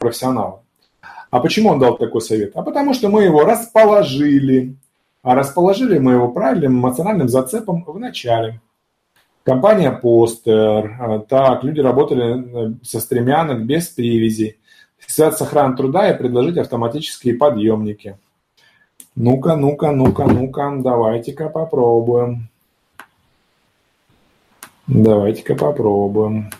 профессионала. А почему он дал такой совет? А потому что мы его расположили. А расположили мы его правильным эмоциональным зацепом в начале. Компания Постер. А, так, люди работали э, со стремянок без привязи. Связать с охраной труда и предложить автоматические подъемники. Ну-ка, ну-ка, ну-ка, ну-ка, давайте-ка попробуем. Давайте-ка попробуем.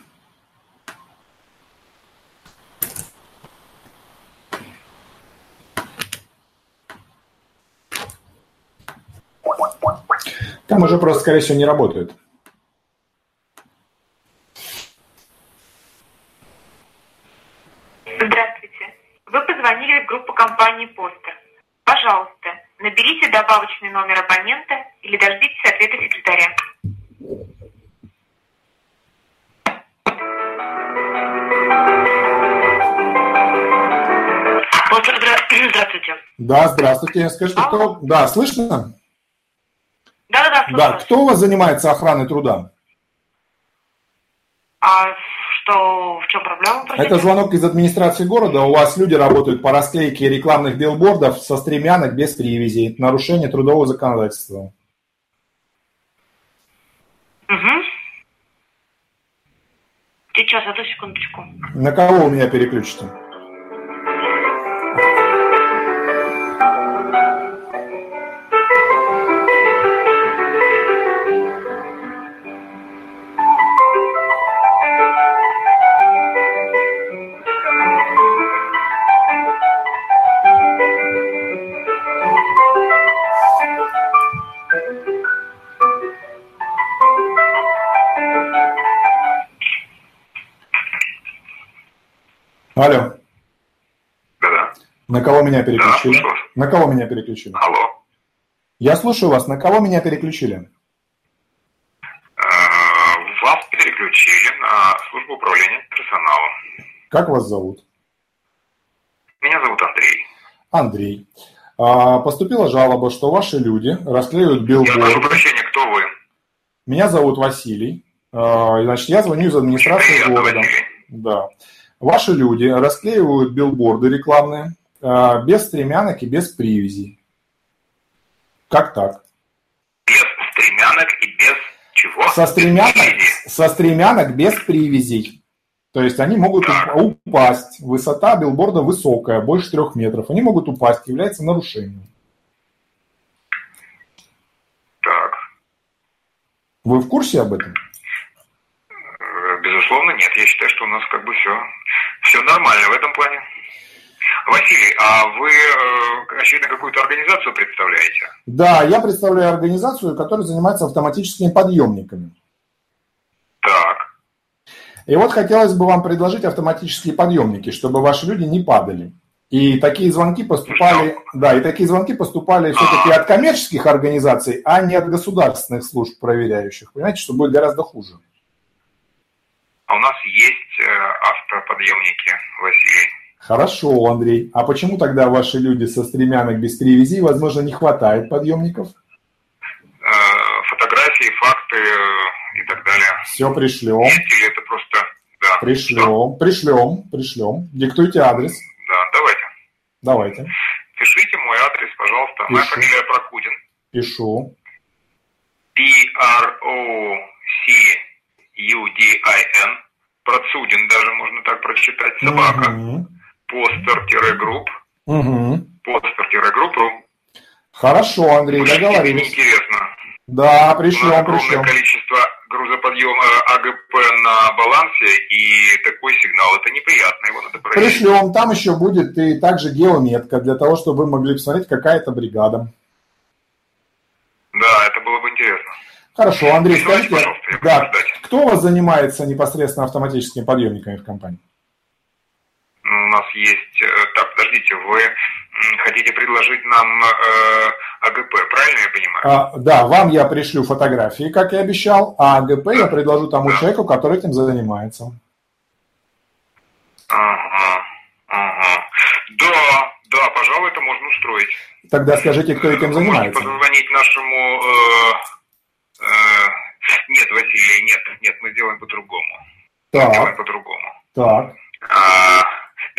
Там уже просто, скорее всего, не работает. Здравствуйте. Вы позвонили в группу компании «Постер». Пожалуйста, наберите добавочный номер абонента или дождитесь ответа секретаря. Здравствуйте. Да, здравствуйте. Скажите, кто... Да, слышно? Да-да-да, Да, кто у вас занимается охраной труда? А что, в чем проблема? Простите? Это звонок из администрации города. У вас люди работают по расклейке рекламных билбордов со стремянок без привязей. Нарушение трудового законодательства. Угу. Сейчас, одну секундочку. На кого у меня переключите? Кого меня переключили? Да, слушаю. на кого меня переключили? Алло. Я слушаю вас. На кого меня переключили? Э, Вас переключили на службу управления персоналом. Как вас зовут? Меня зовут Андрей. Андрей. А, Поступила жалоба, что ваши люди расклеивают Я прошу билборды. прощения, кто вы? Меня зовут Василий. А, Значит, я звоню из администрации Приятно, города. Василий. Да. Ваши люди расклеивают билборды рекламные без стремянок и без привязей. Как так? Без стремянок и без чего? Со стремянок, Без со стремянок без привязей. То есть они могут Так. уп- упасть. Высота билборда высокая, больше трех метров. Они могут упасть, является нарушением. Так. Вы в курсе об этом? Э, Безусловно, нет. Я считаю, что у нас как бы все, все нормально в этом плане. Василий, а вы, э, очевидно, какую-то организацию представляете? Да, я представляю организацию, которая занимается автоматическими подъемниками. Так. И вот хотелось бы вам предложить автоматические подъемники, чтобы ваши люди не падали. И такие звонки поступали, да, и такие звонки поступали все-таки от коммерческих организаций, а не от государственных служб проверяющих. Понимаете, что будет гораздо хуже. А у нас есть э, автоподъемники, Василий. Хорошо, Андрей. А почему тогда ваши люди со стремянок без привязи, возможно, не хватает подъемников? Э, Фотографии, факты э, и так далее. Все, пришлем. Или это просто... Да. Что? Пришлем, пришлем, пришлем. Диктуйте адрес. Да, давайте. Давайте. Пишите мой адрес, пожалуйста. Моя Пишу. фамилия Прокудин. Пишу. P-R-O-C-U-D-I-N. Процудин даже можно так прочитать. Собака. Мгм. Постер-групп. Мгм. Постер-групп.ру. Хорошо, Андрей, Мне договорились. интересно. Да, пришлем, огромное пришлем. количество грузоподъема АГП на балансе, и такой сигнал, это неприятно, его надо проверить. Пришлем. Там еще будет и также геометка для того, чтобы вы могли посмотреть, какая это бригада. Да, это было бы интересно. Хорошо, Андрей, Присылайте, скажите, да, кто у вас занимается непосредственно автоматическими подъемниками в компании? Ну, У нас есть... э, Так, подождите, вы хотите предложить нам э, АГП, правильно я понимаю? А, да, вам я пришлю фотографии, как и обещал, а АГП я предложу тому Да. человеку, который этим занимается. Ага, ага. Да, да, пожалуй, это можно устроить. Тогда скажите, кто этим занимается. Можете позвонить нашему... э, э, Нет, Василий, нет, нет, мы сделаем по-другому. Сделаем Так, по-другому. так. А,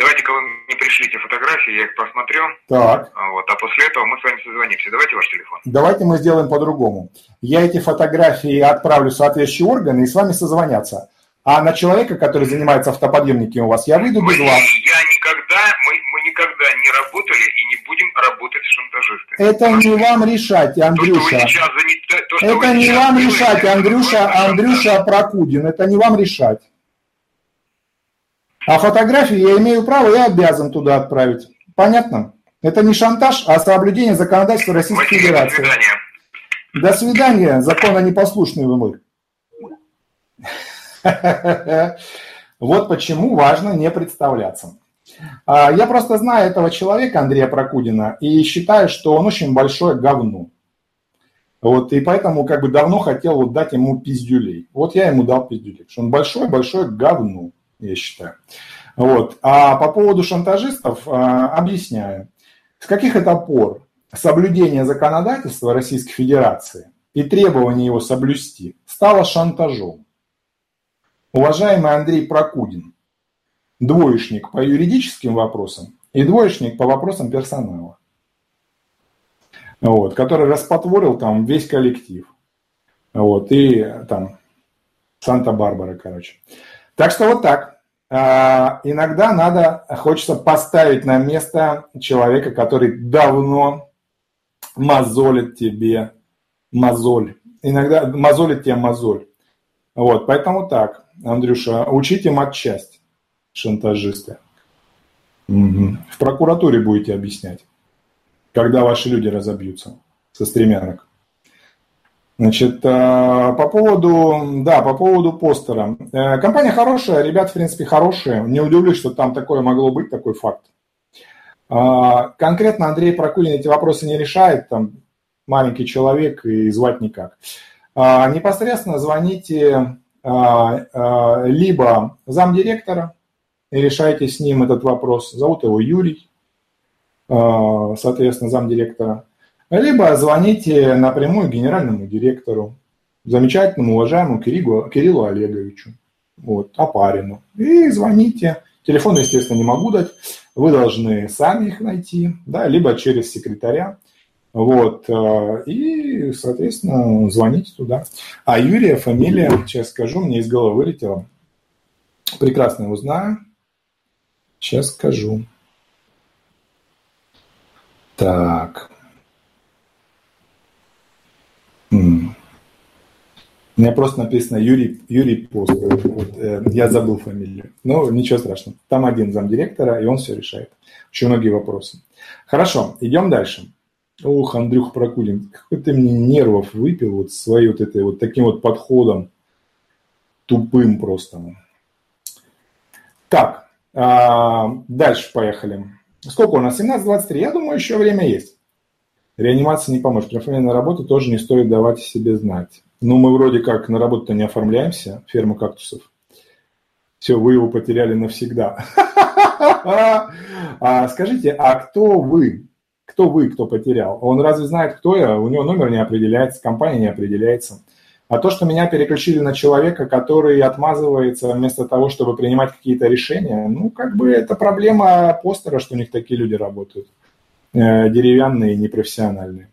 Давайте-ка вы мне пришлите фотографии, я их посмотрю. Так. Вот, а после этого мы с вами созвонимся. Давайте ваш телефон. Давайте мы сделаем по-другому. Я эти фотографии отправлю в соответствующие органы и с вами созвонятся. А на человека, который занимается автоподъемниками у вас, я выйду без Мы- вас. Я никогда, мы, мы никогда не работали и не будем работать с шантажистами. Это не вам решать, То, что вы Андрюша. заняты- то, что вы Это не сейчас вам делаете, решать, Андрюша, Андрюша Прокудин. Это не вам решать. А фотографии я имею право и обязан туда отправить. Понятно? Это не шантаж, а соблюдение законодательства Российской Василий, до Федерации. свидания. До свидания, законно непослушные вы мы. Вот почему важно не представляться. А, Я просто знаю этого человека, Андрея Прокудина, и считаю, что он очень большое говно. Вот, и поэтому как бы давно хотел вот дать ему пиздюлей. Вот я ему дал пиздюлей, что он большое-большое говно, я считаю. Вот. А по поводу шантажистов а, объясняю. С каких это пор соблюдение законодательства Российской Федерации и требование его соблюсти стало шантажом? Уважаемый Андрей Прокудин, двоечник по юридическим вопросам и двоечник по вопросам персонала, вот, который распотворил там весь коллектив. Вот, и там Санта-Барбара, короче. Так что вот так. А, Иногда надо, хочется поставить на место человека, который давно мозолит тебе мозоль. Иногда мозолит тебе мозоль. Вот, поэтому так, Андрюша, учите матчасть, шантажисты. Мгм. В прокуратуре будете объяснять, когда ваши люди разобьются со стремянок. Значит, э, по поводу, да, по поводу постера. Э, Компания хорошая, ребят, в принципе, хорошие. Не удивлюсь, что там такое могло быть, такой факт. А, Конкретно Андрей Прокудин эти вопросы не решает, там маленький человек и звать никак. Непосредственно звоните либо замдиректора и решайте с ним этот вопрос. Зовут его Юрий, соответственно, замдиректора. Либо звоните напрямую генеральному директору, замечательному, уважаемому Кириллу, Кириллу Олеговичу, вот, Апарину. И звоните. Телефон, естественно, не могу дать. Вы должны сами их найти, да, либо через секретаря. Вот, э, и, соответственно, звоните туда. А Юрия фамилия, сейчас скажу, мне из головы вылетела. Прекрасно его знаю. Сейчас скажу. Так. М. У меня просто написано Юрий, Юрий Пост. Вот, э, я забыл фамилию. Но ничего страшного. Там один замдиректора, и он все решает. Очень многие вопросы. Хорошо, идем дальше. Ох, Андрюх Прокудин, какой ты мне нервов выпил вот своей вот этой вот таким вот подходом тупым просто. Так, а, дальше поехали. Сколько у нас? 17.23. Я думаю, еще время есть. Реанимация не поможет. При оформлении на работу тоже не стоит давать себе знать. Ну, мы вроде как на работу-то не оформляемся, ферма кактусов. Все, вы его потеряли навсегда. А Скажите, а кто вы? Кто вы, кто потерял? Он разве знает, кто я? У него номер не определяется, компания не определяется. А то, что меня переключили на человека, который отмазывается вместо того, чтобы принимать какие-то решения, ну, как бы это проблема постера, что у них такие люди работают. Э, Деревянные, непрофессиональные.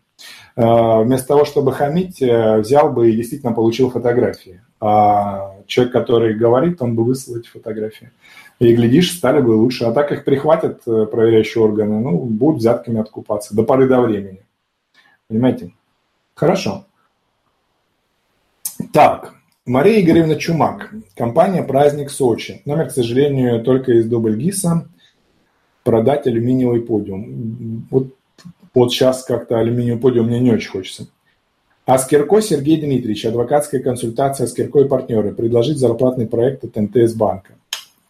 Э, Вместо того, чтобы хамить, э, взял бы и действительно получил фотографии. А человек, который говорит, он бы выслал эти фотографии. И, глядишь, стали бы лучше. А так их прихватят проверяющие органы, ну, будут взятками откупаться до поры до времени. Понимаете? Хорошо. Так, Мария Игоревна Чумак, компания «Праздник Сочи». Номер, к сожалению, только из Дубльгиса. Продать алюминиевый подиум. Вот, вот сейчас как-то алюминиевый подиум мне не очень хочется. А Скирко Сергей Дмитриевич, адвокатская консультация Скирко и партнеры. Предложить зарплатный проект от НТС банка.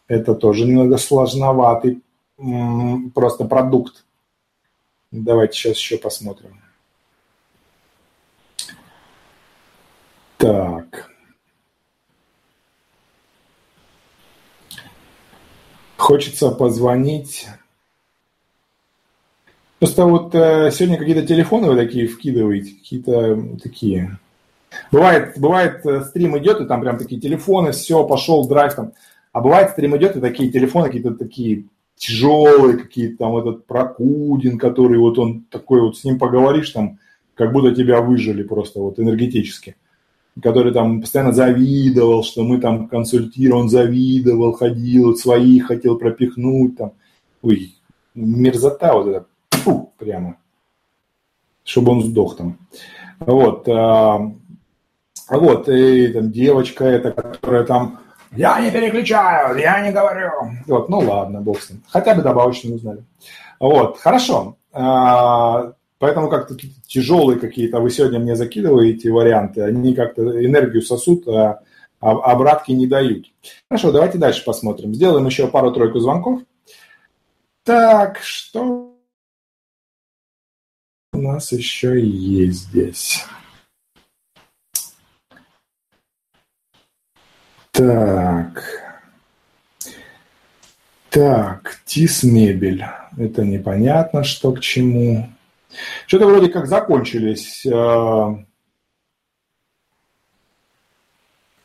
Это тоже немного сложноватый просто продукт. Давайте сейчас еще посмотрим. Так. Хочется позвонить. Просто вот э, сегодня какие-то телефоны вы такие вкидываете, какие-то такие. Бывает, бывает э, стрим идет, и там прям такие телефоны, все, пошел драйв там. А бывает стрим идет, и такие телефоны какие-то такие тяжелые какие-то, там этот Прокудин, который вот он такой вот, с ним поговоришь, там, как будто тебя выжили просто вот энергетически который там постоянно завидовал, что мы там консультируем, он завидовал, ходил, вот своих хотел пропихнуть там. Ой, мерзота вот эта, фу, прямо, чтобы он сдох там. Вот, а, вот, и там девочка эта, которая там, я не переключаю, я не говорю. Вот, ну ладно, бог с ним. Хотя бы добавочно узнали. Вот, хорошо. А, Поэтому как-то тяжелые какие-то вы сегодня мне закидываете варианты, они как-то энергию сосут, а, а обратки не дают. Хорошо, давайте дальше посмотрим. Сделаем еще пару-тройку звонков. Так, что у нас еще есть здесь? Так. Так, ТИС мебель. Это непонятно, что к чему. Что-то вроде как закончились. Э,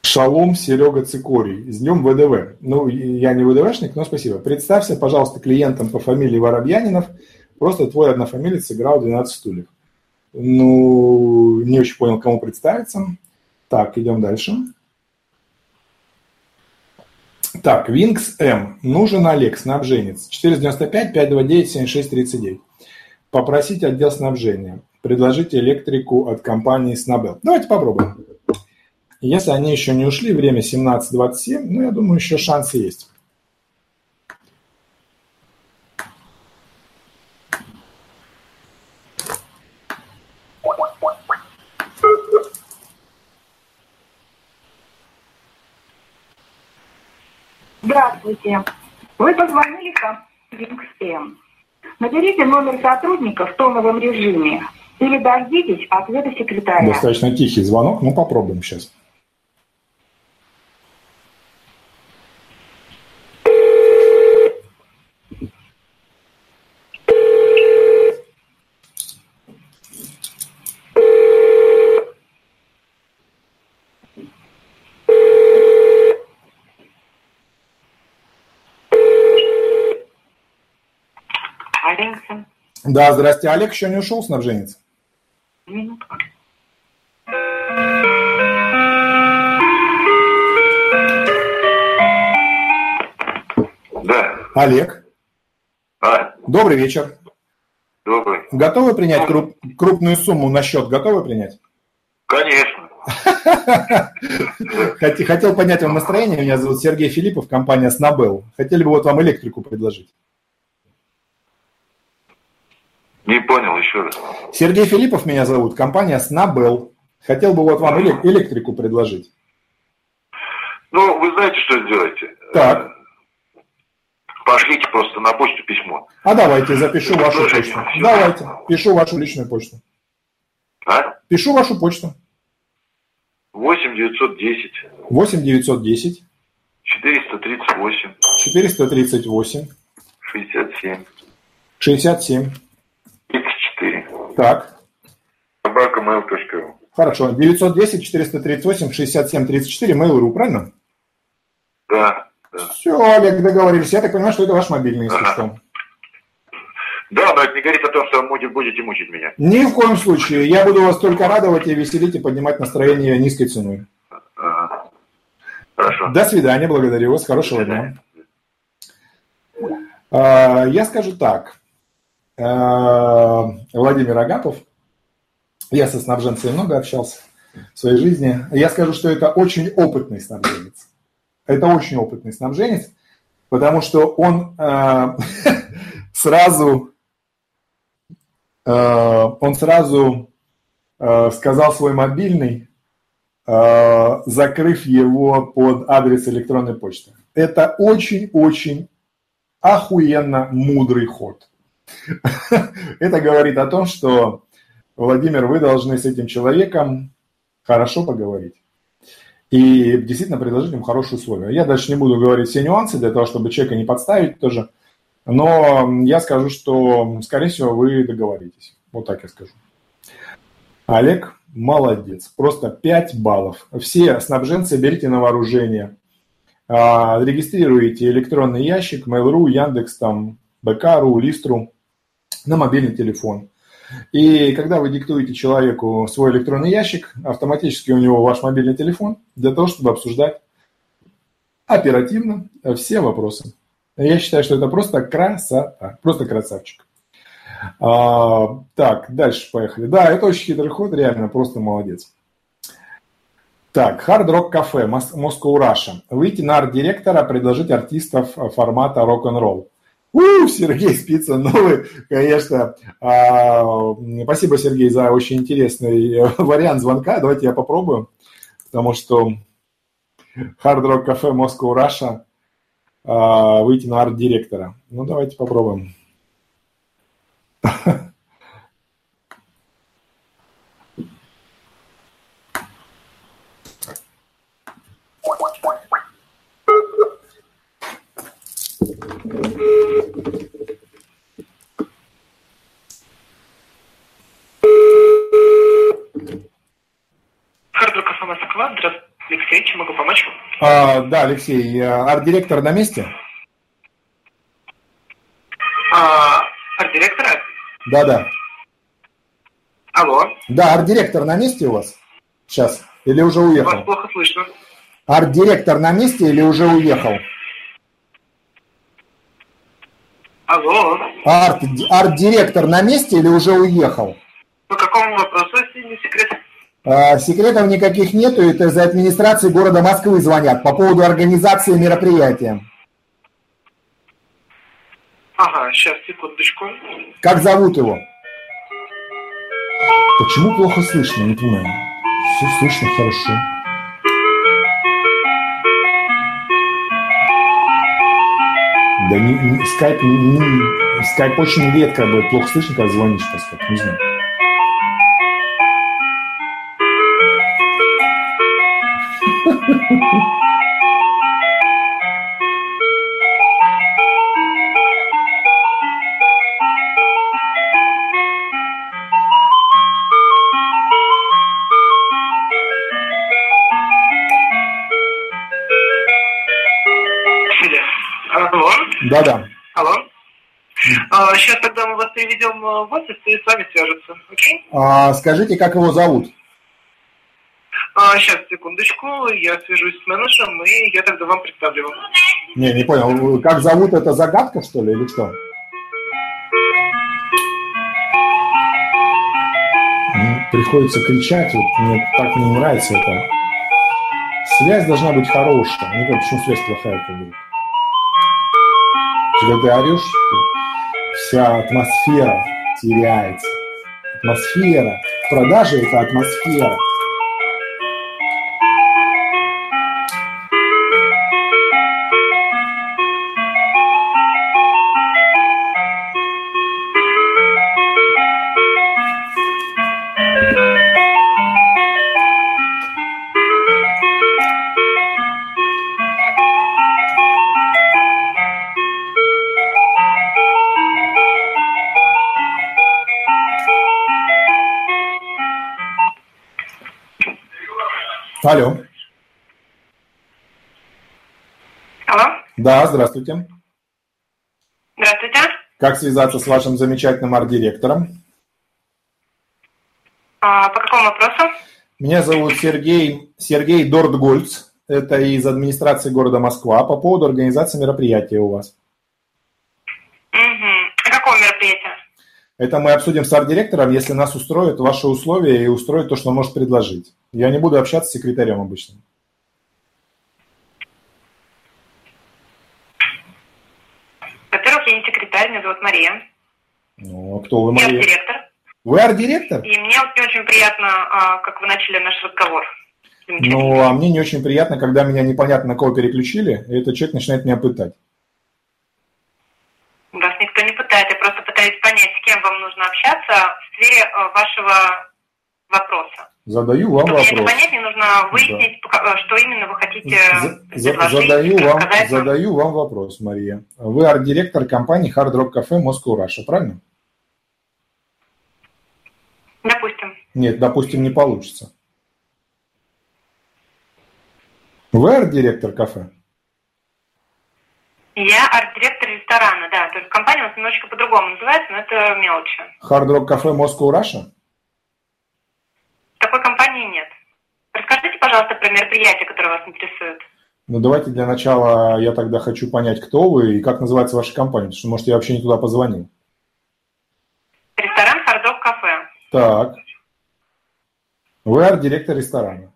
Шалом, Серега Цикорий. С днем ВДВ. Ну, я не ВДВшник, но спасибо. Представься, пожалуйста, клиентам по фамилии Воробьянинов. Просто твой однофамилец сыграл 12 стульев. Ну, не очень понял, кому представиться. Так, идем дальше. Так, Винкс М. Нужен Олег, снабженец. 495 529 7639 попросить отдел снабжения, предложить электрику от компании Snabel. Давайте попробуем. Если они еще не ушли, время 17.27, ну, я думаю, еще шансы есть. Здравствуйте. Вы позвонили в Винксем. Наберите номер сотрудника в тоновом режиме или дождитесь ответа секретаря. Достаточно тихий звонок, ну попробуем сейчас. Да, здрасте. Олег еще не ушел, снабженец? Минутку. Да. Олег. А. Добрый вечер. Добрый. Готовы принять круп, крупную сумму на счет? Готовы принять? Конечно. Хотел поднять вам настроение. Меня зовут Сергей Филиппов, компания Снабел. Хотели бы вот вам электрику предложить. Не понял еще раз. Сергей Филиппов меня зовут, компания Снабел. Хотел бы вот вам электрику предложить. Ну, вы знаете, что сделаете? Так. Пошлите просто на почту письмо. А давайте, запишу вашу почту. Давайте, пишу вашу личную почту. А? Пишу вашу почту. 8 910. 8 910. 438. 438. 67. 67. 34. Так. Собака mail.ru. Хорошо. 910 438 67 34 mail.ru, правильно? Да, да. Все, Олег, договорились. Я так понимаю, что это ваш мобильный, если ага. что. Да, но это не говорит о том, что вы будете мучить меня. Ни в коем случае. Я буду вас только радовать и веселить и поднимать настроение низкой ценой. Ага. Хорошо. До свидания, благодарю вас. Хорошего дня. А, я скажу так. Э, Владимир Агапов. Я со снабженцами много общался в своей жизни. Я скажу, что это очень опытный снабженец. Это очень опытный снабженец, потому что он э, сразу, э, он сразу э, сказал свой мобильный, э, закрыв его под адрес электронной почты. Это очень-очень охуенно мудрый ход. Это говорит о том, что, Владимир, вы должны с этим человеком хорошо поговорить. И действительно предложить ему хорошие условия. Я дальше не буду говорить все нюансы для того, чтобы человека не подставить тоже. Но я скажу, что, скорее всего, вы договоритесь. Вот так я скажу. Олег молодец. Просто 5 баллов. Все снабженцы берите на вооружение. а, регистрируете электронный ящик Mail.ru, Яндекс, там, БК.ру, Листру на мобильный телефон. И когда вы диктуете человеку свой электронный ящик, автоматически у него ваш мобильный телефон для того, чтобы обсуждать оперативно все вопросы. Я считаю, что это просто красота, просто красавчик. А, так, дальше поехали. Да, это очень хитрый ход, реально, просто молодец. Так, Hard Rock Cafe, Moscow Russia. Выйти на арт-директора, предложить артистов формата рок-н-ролл. У, Сергей Спицын, ну вы, конечно, а, спасибо, Сергей, за очень интересный вариант звонка. Давайте я попробую, потому что Hard Rock Cafe Moscow Russia а, выйти на арт-директора. Ну, давайте попробуем. Кафе Москва. Здравствуйте, Алексей. Чем могу помочь? А, да, Алексей, арт-директор на месте? А, арт-директора? Да, да. Алло. Да, арт-директор на месте у вас? Сейчас. Или уже уехал? Вас плохо слышно. Арт-директор на месте или уже уехал? Алло. Арт, арт-директор на месте или уже уехал? По какому вопросу, если не секрет? А, секретов никаких нету, это из администрации города Москвы звонят по поводу организации мероприятия. Ага, сейчас, секундочку. Как зовут его? Почему плохо слышно, не понимаю. Все слышно хорошо. Да не, не, скайп, не, скайп очень редко будет плохо слышно, когда звонишь по скайпу, не знаю. Алло. сейчас тогда мы вас переведем в офис и с вами свяжутся. Окей? А, скажите, как его зовут? А, сейчас, секундочку. Я свяжусь с менеджером, и я тогда вам представлю. Не, не понял. Как зовут, это загадка, что ли, или что? Ну, Приходится кричать, вот мне так не нравится это. Связь должна быть хорошая. Знаю, почему связь плохая как вдруг. Когда ты орешь, вся атмосфера теряется. Атмосфера. Продажи – это атмосфера. Алло. Алло. Да, здравствуйте. Здравствуйте. Как связаться с вашим замечательным арт-директором? А, по какому вопросу? Меня зовут Сергей, Сергей Дортгольц. Это из администрации города Москва по поводу организации мероприятия у вас. Угу. Это мы обсудим с арт-директором, если нас устроят ваши условия и устроит то, что он может предложить. Я не буду общаться с секретарем обычным. Во-первых, я не секретарь, меня зовут Мария. Ну, а кто вы, Я Мария? директор. Вы арт-директор? И мне не очень приятно, а, как вы начали наш разговор. Ну, а мне не очень приятно, когда меня непонятно на кого переключили, и этот человек начинает меня пытать. Вас не пытает, я просто пытаюсь понять, с кем вам нужно общаться в сфере э, вашего вопроса. Задаю вам Чтобы мне это вопрос. понять, мне нужно выяснить, пока- э, что именно вы хотите За- предложить, задаю, вам, рассказать. задаю вам вопрос, Мария. Вы арт-директор компании Hard Rock Cafe Moscow Russia, правильно? Допустим. Нет, допустим, не получится. Вы арт-директор кафе? Я арт-директор ресторана, да. Только компания у нас немножечко по-другому называется, но это мелочи. Hard Rock Cafe Moscow Russia? Такой компании нет. Расскажите, пожалуйста, про мероприятие, которое вас интересует. Ну, давайте для начала я тогда хочу понять, кто вы и как называется ваша компания, потому что, может, я вообще не туда позвонил. Ресторан Hard Rock Cafe. Так. Вы арт-директор ресторана.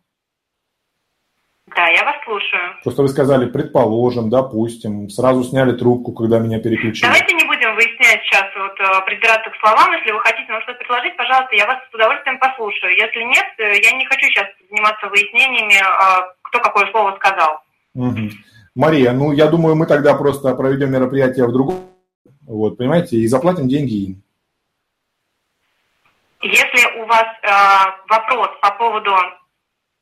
Да, я вас слушаю. Просто вы сказали, предположим, допустим, сразу сняли трубку, когда меня переключили. Давайте не будем выяснять сейчас, вот, э, придираться к словам. Если вы хотите нам что-то предложить, пожалуйста, я вас с удовольствием послушаю. Если нет, э, я не хочу сейчас заниматься выяснениями, э, кто какое слово сказал. Мгм. Мария, ну, я думаю, мы тогда просто проведем мероприятие в другом, вот, понимаете, и заплатим деньги им. Если у вас э, вопрос по поводу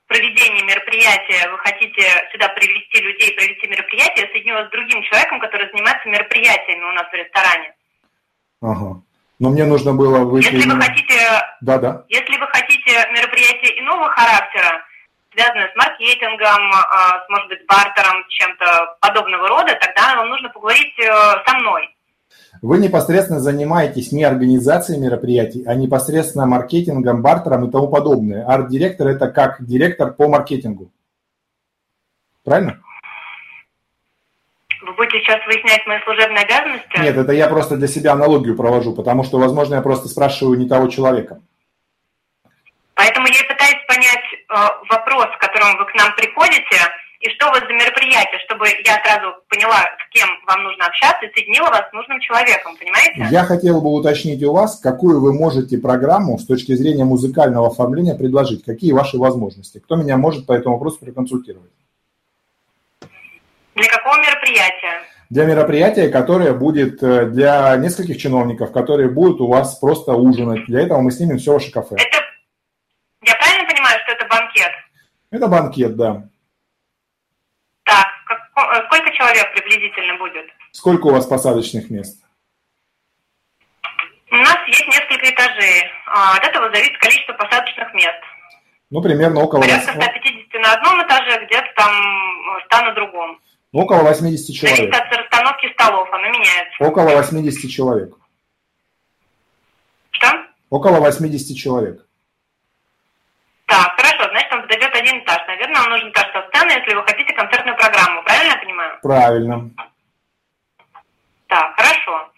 проведения мероприятия, вы хотите сюда привести людей, провести мероприятие, я соединю вас с другим человеком, который занимается мероприятиями у нас в ресторане. Ага. Но мне нужно было выйти... Если вы хотите, Да-да. если вы хотите мероприятие иного характера, связанное с маркетингом, э, с, может быть, бартером, чем-то подобного рода, тогда вам нужно поговорить э, со мной. Вы непосредственно занимаетесь не организацией мероприятий, а непосредственно маркетингом, бартером и тому подобное. Арт-директор – это как директор по маркетингу. Правильно? Вы будете сейчас выяснять мои служебные обязанности? Нет, это я просто для себя аналогию провожу, потому что, возможно, я просто спрашиваю не того человека. Поэтому я и пытаюсь понять э, вопрос, с которым вы к нам приходите, и что у вас за мероприятие, чтобы я сразу поняла, с кем вам нужно общаться, и соединила вас с нужным человеком, понимаете? Я хотел бы уточнить у вас, какую вы можете программу с точки зрения музыкального оформления предложить, какие ваши возможности. Кто меня может по этому вопросу проконсультировать? Для какого мероприятия? Для мероприятия, которое будет э, для нескольких чиновников, которые будут у вас просто ужинать. Для этого мы снимем все ваше кафе. Это, я правильно понимаю, что это банкет? Это банкет, да. Так, как- э, сколько человек приблизительно будет? Сколько у вас посадочных мест? У нас есть несколько этажей. А, От этого зависит количество посадочных мест. Ну, примерно около, Порядка вос- 150 на одном этаже, где-то там э, 100 на другом. ну, около 80 Зависит человек. от расстановки столов, она меняется. Около 80 человек. Что? Около 80 человек. Так, хорошо, значит, он подойдет один этаж. Наверное, вам нужен этаж со сцены, если вы хотите концертную программу, правильно я понимаю? Правильно. Так, хорошо.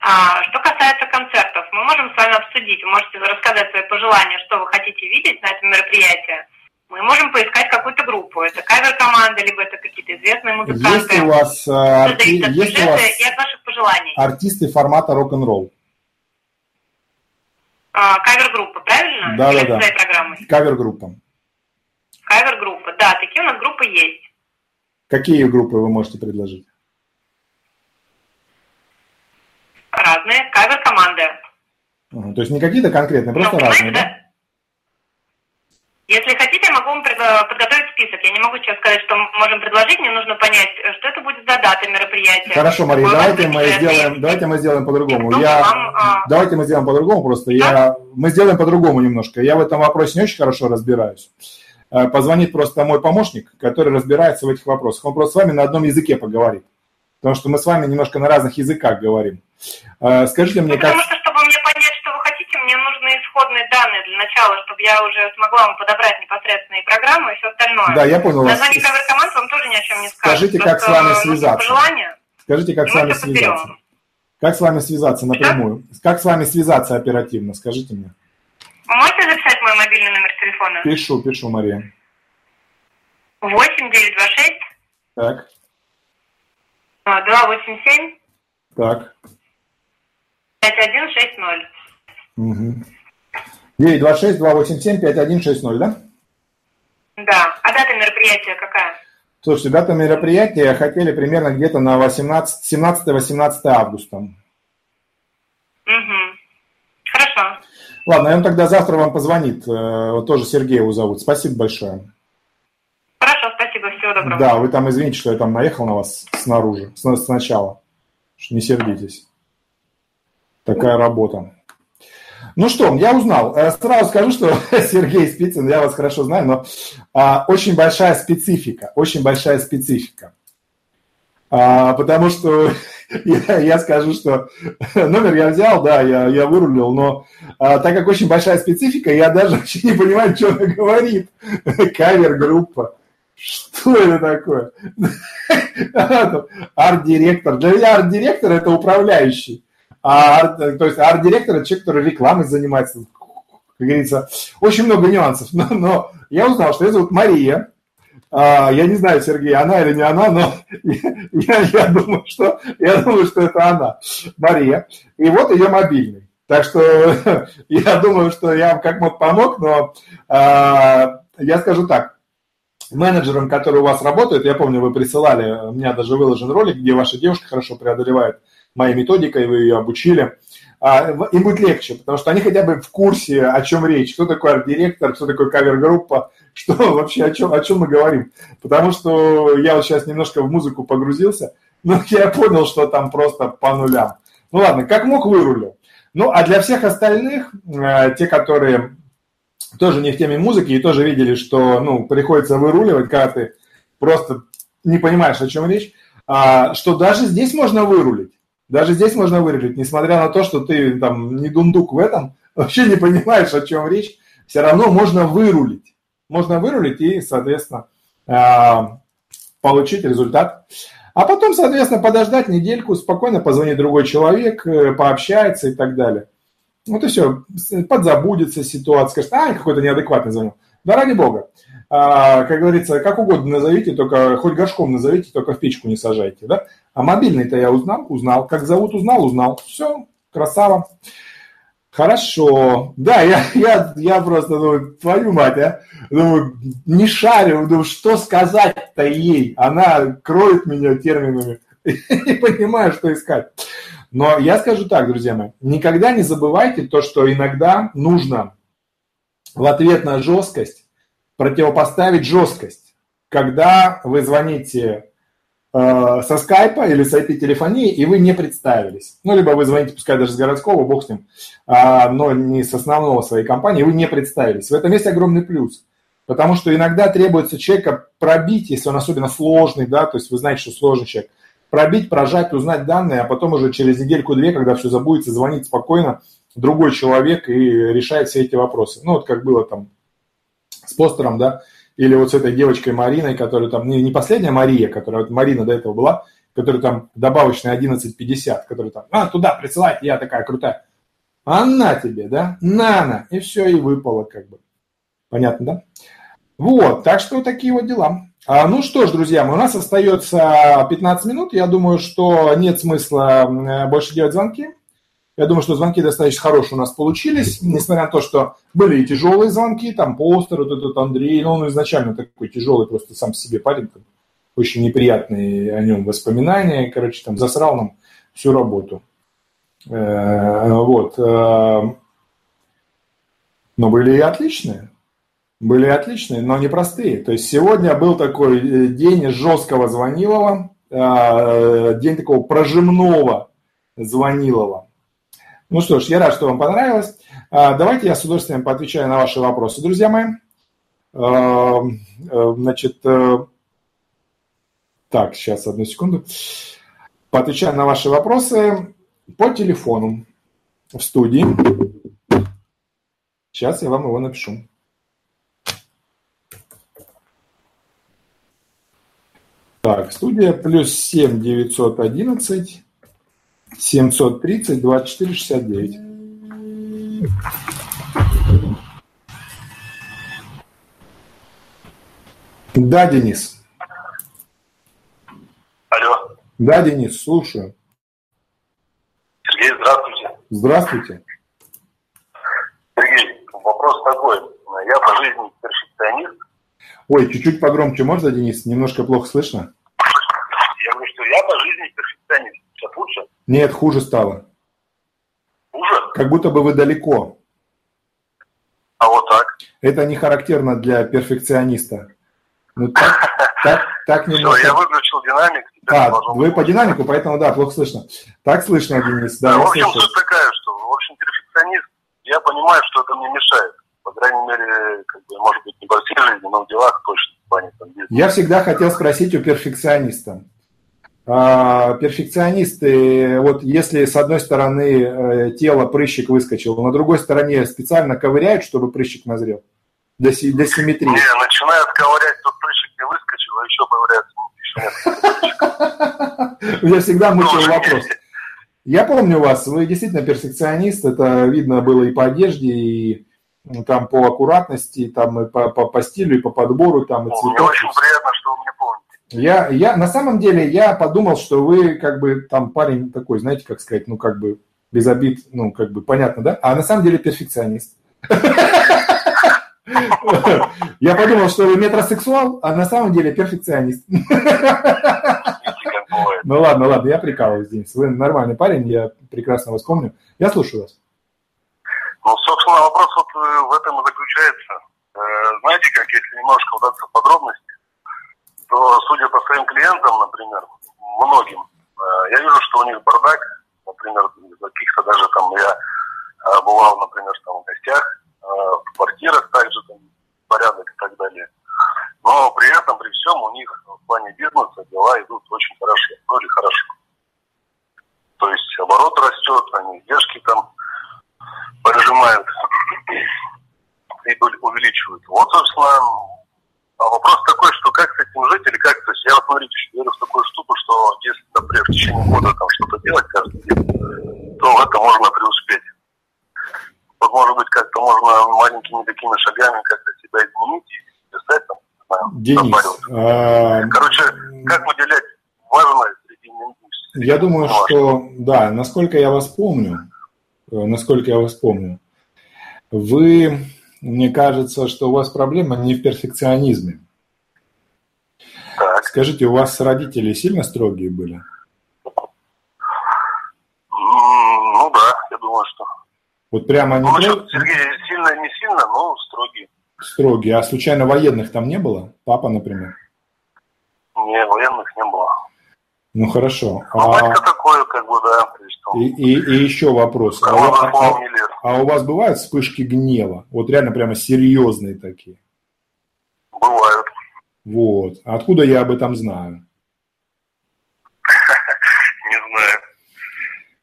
А, что касается концертов, мы можем с вами обсудить, вы можете рассказать свои пожелания, что вы хотите видеть на этом мероприятии. Мы можем поискать какую-то группу. Это кавер-команда, либо это какие-то известные музыканты. Есть у вас, э, арти- есть у вас и от ваших пожеланий. артисты формата рок-н-ролл? А, кавер-группа, правильно? Да, Или да, да. программой? Кавер-группа. Кавер-группа, да, такие у нас группы есть. Какие группы вы можете предложить? Разные. Кавер-команды. Ага, То есть не какие-то конкретные, просто Ну, разные, да? Если хотите, я могу вам подготовить список. Я не могу сейчас сказать, что мы можем предложить. Мне нужно понять, что это будет за дата мероприятия. Хорошо, Мария, Какой давайте мы сделаем, давайте мы сделаем по-другому. Я, вам, а, давайте мы сделаем по-другому просто. Я, мы сделаем по-другому немножко. Я в этом вопросе не очень хорошо разбираюсь. Э, Позвонит просто мой помощник, который разбирается в этих вопросах. Он просто с вами на одном языке поговорит. Потому что мы с вами немножко на разных языках говорим. Э, Скажите мне, Ну, как... потому что, чтобы мне понять, что вы хотите, мне нужны исходные данные для начала, чтобы я уже смогла вам подобрать непосредственные программы и все остальное. Да, я понял вас. Название кавер-команд вам тоже ни о чем не скажет. Скажите, как с вами связаться? Пожелания, Скажите, как с вами подберем. связаться? Как с вами связаться напрямую? Как с вами связаться оперативно? Скажите мне. Вы можете записать мой мобильный номер телефона? Пишу, пишу, Мария. 8 926 Так, 287 так. 5160. Угу. 926-287-5160, да? Да. А дата мероприятия какая? Слушайте, дата мероприятия хотели примерно где-то на 18, 17-18 августа. Угу. Хорошо. Ладно, он тогда завтра вам позвонит. Э, тоже Сергей его зовут. Спасибо большое. Хорошо, спасибо. Всего доброго. Да, вы там извините, что я там наехал на вас снаружи, сначала. Не сердитесь. Такая работа. Ну что, я узнал. Э, Сразу скажу, что Сергей Спицын, я вас хорошо знаю, но а, очень большая специфика, очень большая специфика. А, потому что я, я скажу, что номер я взял, да, я, я вырулил, но а, так как очень большая специфика, я даже вообще не понимаю, что она говорит. Кавер-группа. Что это такое? Арт-директор. Для меня арт-директор – это управляющий. А, то есть арт-директор – это человек, который рекламой занимается. Как говорится, очень много нюансов. Но, но я узнал, что ее зовут Мария. А, я не знаю, Сергей, она или не она, но я, я, думаю, что, я думаю, что это она, Мария. И вот ее мобильный. Так что я думаю, что я вам как мог помог, но а, я скажу так. Менеджерам, которые у вас работают, я помню, вы присылали, у меня даже выложен ролик, где ваша девушка хорошо преодолевает моей методикой, вы ее обучили. А, им будет легче, потому что они хотя бы в курсе, о чем речь, кто такой арт-директор, кто такой кавер-группа, что вообще, о чем, о чем мы говорим. Потому что я вот сейчас немножко в музыку погрузился, но я понял, что там просто по нулям. Ну ладно, как мог, вырулил. Ну, а для всех остальных, э, те, которые тоже не в теме музыки и тоже видели, что, ну, приходится выруливать, когда ты просто не понимаешь, о чем речь, а, что даже здесь можно вырулить. Даже здесь можно вырулить, несмотря на то, что ты там не дундук в этом, вообще не понимаешь, о чем речь, все равно можно вырулить можно вырулить и, соответственно, а, получить результат. А потом, соответственно, подождать недельку, спокойно позвонит другой человек, э, пообщается и так далее. Вот и все, подзабудется ситуация, скажет, а, какой-то неадекватный звонил. Да ради бога. А, как говорится, как угодно назовите, только хоть горшком назовите, только в печку не сажайте. Да? А мобильный-то я узнал, узнал. Как зовут, узнал, узнал. Все, красава. Хорошо. Да, я, я, я просто думаю, твою мать, а? Думаю, не шарю, думаю, что сказать-то ей? Она кроет меня терминами. Не понимаю, что искать. Но я скажу так, друзья мои, никогда не забывайте то, что иногда нужно в ответ на жесткость противопоставить жесткость. Когда вы звоните Э, со скайпа или с IP-телефонии, и вы не представились. Ну, либо вы звоните, пускай даже с городского, бог с ним, а, но не с основного своей компании, вы не представились. В этом есть огромный плюс. Потому что иногда требуется человека пробить, если он особенно сложный, да, то есть вы знаете, что сложный человек, пробить, прожать, узнать данные, а потом уже через недельку-две, когда все забудется, звонить спокойно другой человек и решает все эти вопросы. Ну, вот как было там с постером, да, или вот с этой девочкой Мариной, которая там, не, не последняя Мария, которая, вот Марина до этого была, которая там добавочная 11.50, которая там, а, туда присылать, я такая крутая. А на тебе, да? На, на. И все, и выпало как бы. Понятно, да? Вот, так что такие вот дела. А, ну что ж, друзья, у нас остается 15 минут. Я думаю, что нет смысла больше делать звонки. Я думаю, что звонки достаточно хорошие у нас получились, несмотря на то, что были и тяжелые звонки, там постер, вот этот Андрей, ну, он изначально такой тяжелый просто сам себе парень, там, очень неприятные о нем воспоминания, короче, там засрал нам всю работу. Э, вот. Э, но были и отличные. Были отличные, но непростые. То есть сегодня был такой э, день жесткого звонилова, день такого прожимного звонилова. Ну что ж, я рад, что вам понравилось. А, давайте я с удовольствием поотвечаю на ваши вопросы, друзья мои. А, э, значит, э, так, сейчас, одну секунду. Поотвечаю на ваши вопросы по телефону в студии. Сейчас я вам его напишу. Так, студия плюс 7 911 730 24 69. Да, Денис. Алло. Да, Денис, слушаю. Сергей, здравствуйте. Здравствуйте. Сергей, вопрос такой. Я по жизни перфекционист. Ой, чуть-чуть погромче можно, Денис? Немножко плохо слышно. Я говорю, что я по жизни перфекционист. Сейчас лучше? Нет, хуже стало. Хуже? Как будто бы вы далеко. А вот так? Это не характерно для перфекциониста. Ну, так, так, так немножко... Все, я выключил динамик. А, вы по динамику, поэтому, да, плохо слышно. Так слышно, Денис, да, да В общем, суть такая, что, в общем, перфекционист, я понимаю, что это мне мешает. По крайней мере, как бы, может быть, не по всей жизни, но в делах точно. В плане, там, я всегда хотел спросить у перфекциониста. А, перфекционисты, вот если с одной стороны э, тело прыщик выскочил, на другой стороне специально ковыряют, чтобы прыщик назрел до, си, до симметрии. Не, начинают ковырять, тот прыщик не выскочил, а еще нет. Меня всегда мучил вопрос. Я помню вас, вы действительно перфекционист, это видно было и по одежде, и там по аккуратности, там и по, по, по стилю, и по подбору, там и цветов. Мне очень приятно, что вы меня. Я, я, на самом деле, я подумал, что вы как бы там парень такой, знаете, как сказать, ну как бы без обид, ну как бы понятно, да? А на самом деле перфекционист. Я подумал, что вы метросексуал, а на самом деле перфекционист. Ну ладно, ладно, я прикалываюсь, Денис. Вы нормальный парень, я прекрасно вас помню. Я слушаю вас. Ну, собственно, вопрос вот э, в этом и заключается. Э, знаете, как если немножко вдаться в подробности, то, судя по своим клиентам, например, многим, э, я вижу, что у них бардак, например, каких-то даже там я бывал, например, там в гостях, в квартирах также там порядок и так далее. Но при этом, при всем, у них в плане бизнеса дела идут очень хорошо, ну или хорошо. То есть оборот растет, они издержки там прижимают и увеличивают. Вот, собственно, а вопрос такой, что как с этим жить или как, то есть я, вот, смотрите, верю в такую штуку, что если, например, в течение года там что-то делать каждый день, то в это можно преуспеть. Вот, может быть, как-то можно маленькими такими шагами как-то себя изменить и писать там, Денис, а... Короче, как выделять важное среди Я думаю, что, да, насколько я вас помню, э, насколько я вас помню, вы, мне кажется, что у вас проблема не в перфекционизме. Так. Скажите, у вас родители сильно строгие были? Ну да, я думаю, что. Вот прямо они... Ну, Сергей, сильно, не сильно, но строгие. Строгие. А случайно военных там не было? Папа, например? Не, военных не было. Ну хорошо. Ну, а... батька такой, как бы, да. И, и, и еще вопрос. А, а, а у вас бывают вспышки гнева? Вот реально прямо серьезные такие? Бывают. Вот. А откуда я об этом знаю? Не знаю.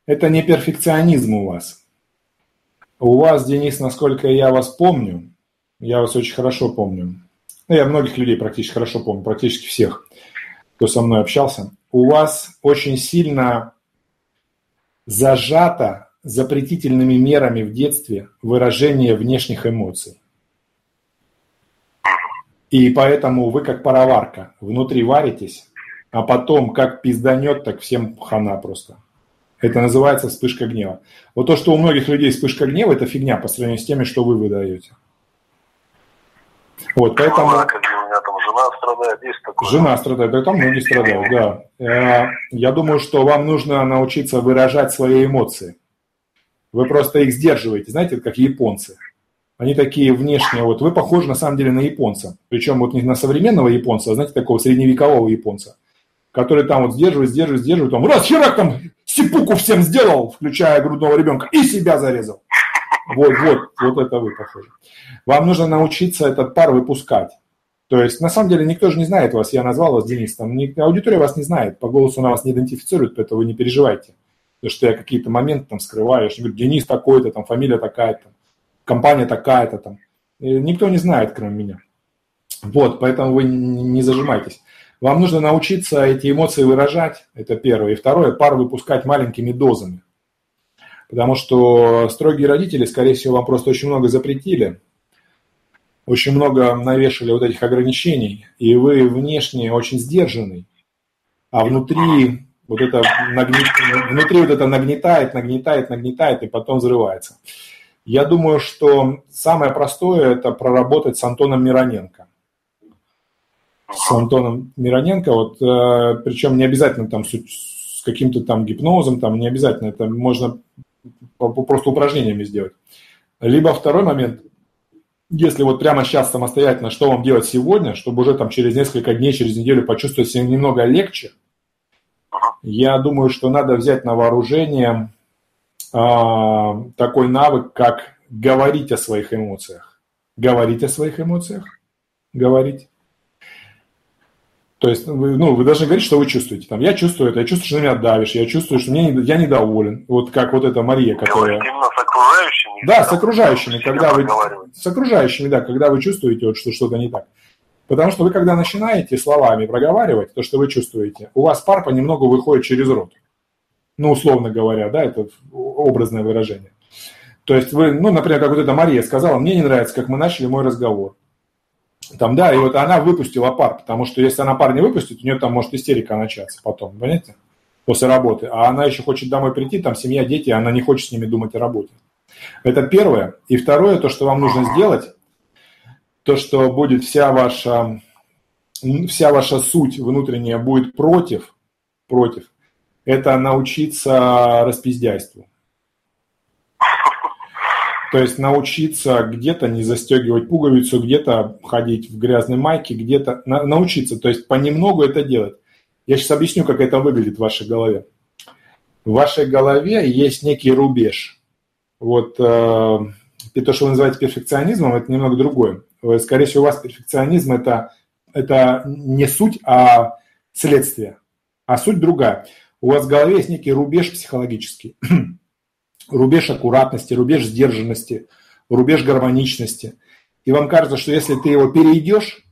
Это не перфекционизм у вас. У вас, Денис, насколько я вас помню, я вас очень хорошо помню. Ну, я многих людей практически хорошо помню, практически всех, кто со мной общался. У вас очень сильно зажато запретительными мерами в детстве выражение внешних эмоций. И поэтому вы как пароварка, внутри варитесь, а потом как пизданет, так всем хана просто. Это называется вспышка гнева. Вот то, что у многих людей вспышка гнева, это фигня по сравнению с теми, что вы выдаете. Вот, поэтому... Жена, как у меня там жена страдает, есть такое. Жена страдает, да, там многие страдают, да. Э, я думаю, что вам нужно научиться выражать свои эмоции. Вы просто их сдерживаете, знаете, как японцы. Они такие внешние, вот вы похожи на самом деле на японца. Причем вот не на современного японца, а знаете, такого средневекового японца, который там вот сдерживает, сдерживает, сдерживает, там раз, херак там сипуку всем сделал, включая грудного ребенка, и себя зарезал. Вот, вот, вот это вы похожи. Вам нужно научиться этот пар выпускать. То есть, на самом деле, никто же не знает вас. Я назвал вас Денисом. Аудитория вас не знает. По голосу она вас не идентифицирует, поэтому вы не переживайте. Потому что я какие-то моменты там скрываю. Я говорю, Денис такой-то, там, фамилия такая-то, компания такая-то там. И никто не знает, кроме меня. Вот, поэтому вы не зажимайтесь. Вам нужно научиться эти эмоции выражать, это первое. И второе, пар выпускать маленькими дозами. Потому что строгие родители, скорее всего, вам просто очень много запретили, очень много навешали вот этих ограничений, и вы внешне очень сдержанный, а внутри вот это нагнет... внутри вот это нагнетает, нагнетает, нагнетает и потом взрывается. Я думаю, что самое простое это проработать с Антоном Мироненко. С Антоном Мироненко, вот, э, причем не обязательно там с, с каким-то там гипнозом, там не обязательно, это можно просто упражнениями сделать. Либо второй момент, если вот прямо сейчас самостоятельно, что вам делать сегодня, чтобы уже там через несколько дней, через неделю почувствовать себя немного легче, я думаю, что надо взять на вооружение э, такой навык, как говорить о своих эмоциях. Говорить о своих эмоциях. Говорить. То есть, вы, ну, вы должны говорить, что вы чувствуете. Там, я чувствую это, я чувствую, что на меня давишь, я чувствую, что мне, я недоволен. Вот как вот эта Мария, которая... Говорить именно с окружающими? Да, с окружающими, когда вы... С окружающими, да, когда вы чувствуете, вот, что что-то не так. Потому что вы, когда начинаете словами проговаривать то, что вы чувствуете, у вас пар понемногу выходит через рот. Ну, условно говоря, да, это образное выражение. То есть вы, ну, например, как вот эта Мария сказала, мне не нравится, как мы начали мой разговор. Там, да, и вот она выпустила пар, потому что если она пар не выпустит, у нее там может истерика начаться потом, понимаете, после работы. А она еще хочет домой прийти, там семья, дети, она не хочет с ними думать о работе. Это первое. И второе, то, что вам нужно сделать, то, что будет вся ваша, вся ваша суть внутренняя будет против, против, это научиться распиздяйству. То есть научиться где-то не застегивать пуговицу, где-то ходить в грязной майке, где-то на, научиться, то есть понемногу это делать. Я сейчас объясню, как это выглядит в вашей голове. В вашей голове есть некий рубеж. Вот э, то, что вы называете перфекционизмом, это немного другое. Скорее всего, у вас перфекционизм это, это не суть, а следствие. А суть другая. У вас в голове есть некий рубеж психологический рубеж аккуратности, рубеж сдержанности, рубеж гармоничности. И вам кажется, что если ты его перейдешь,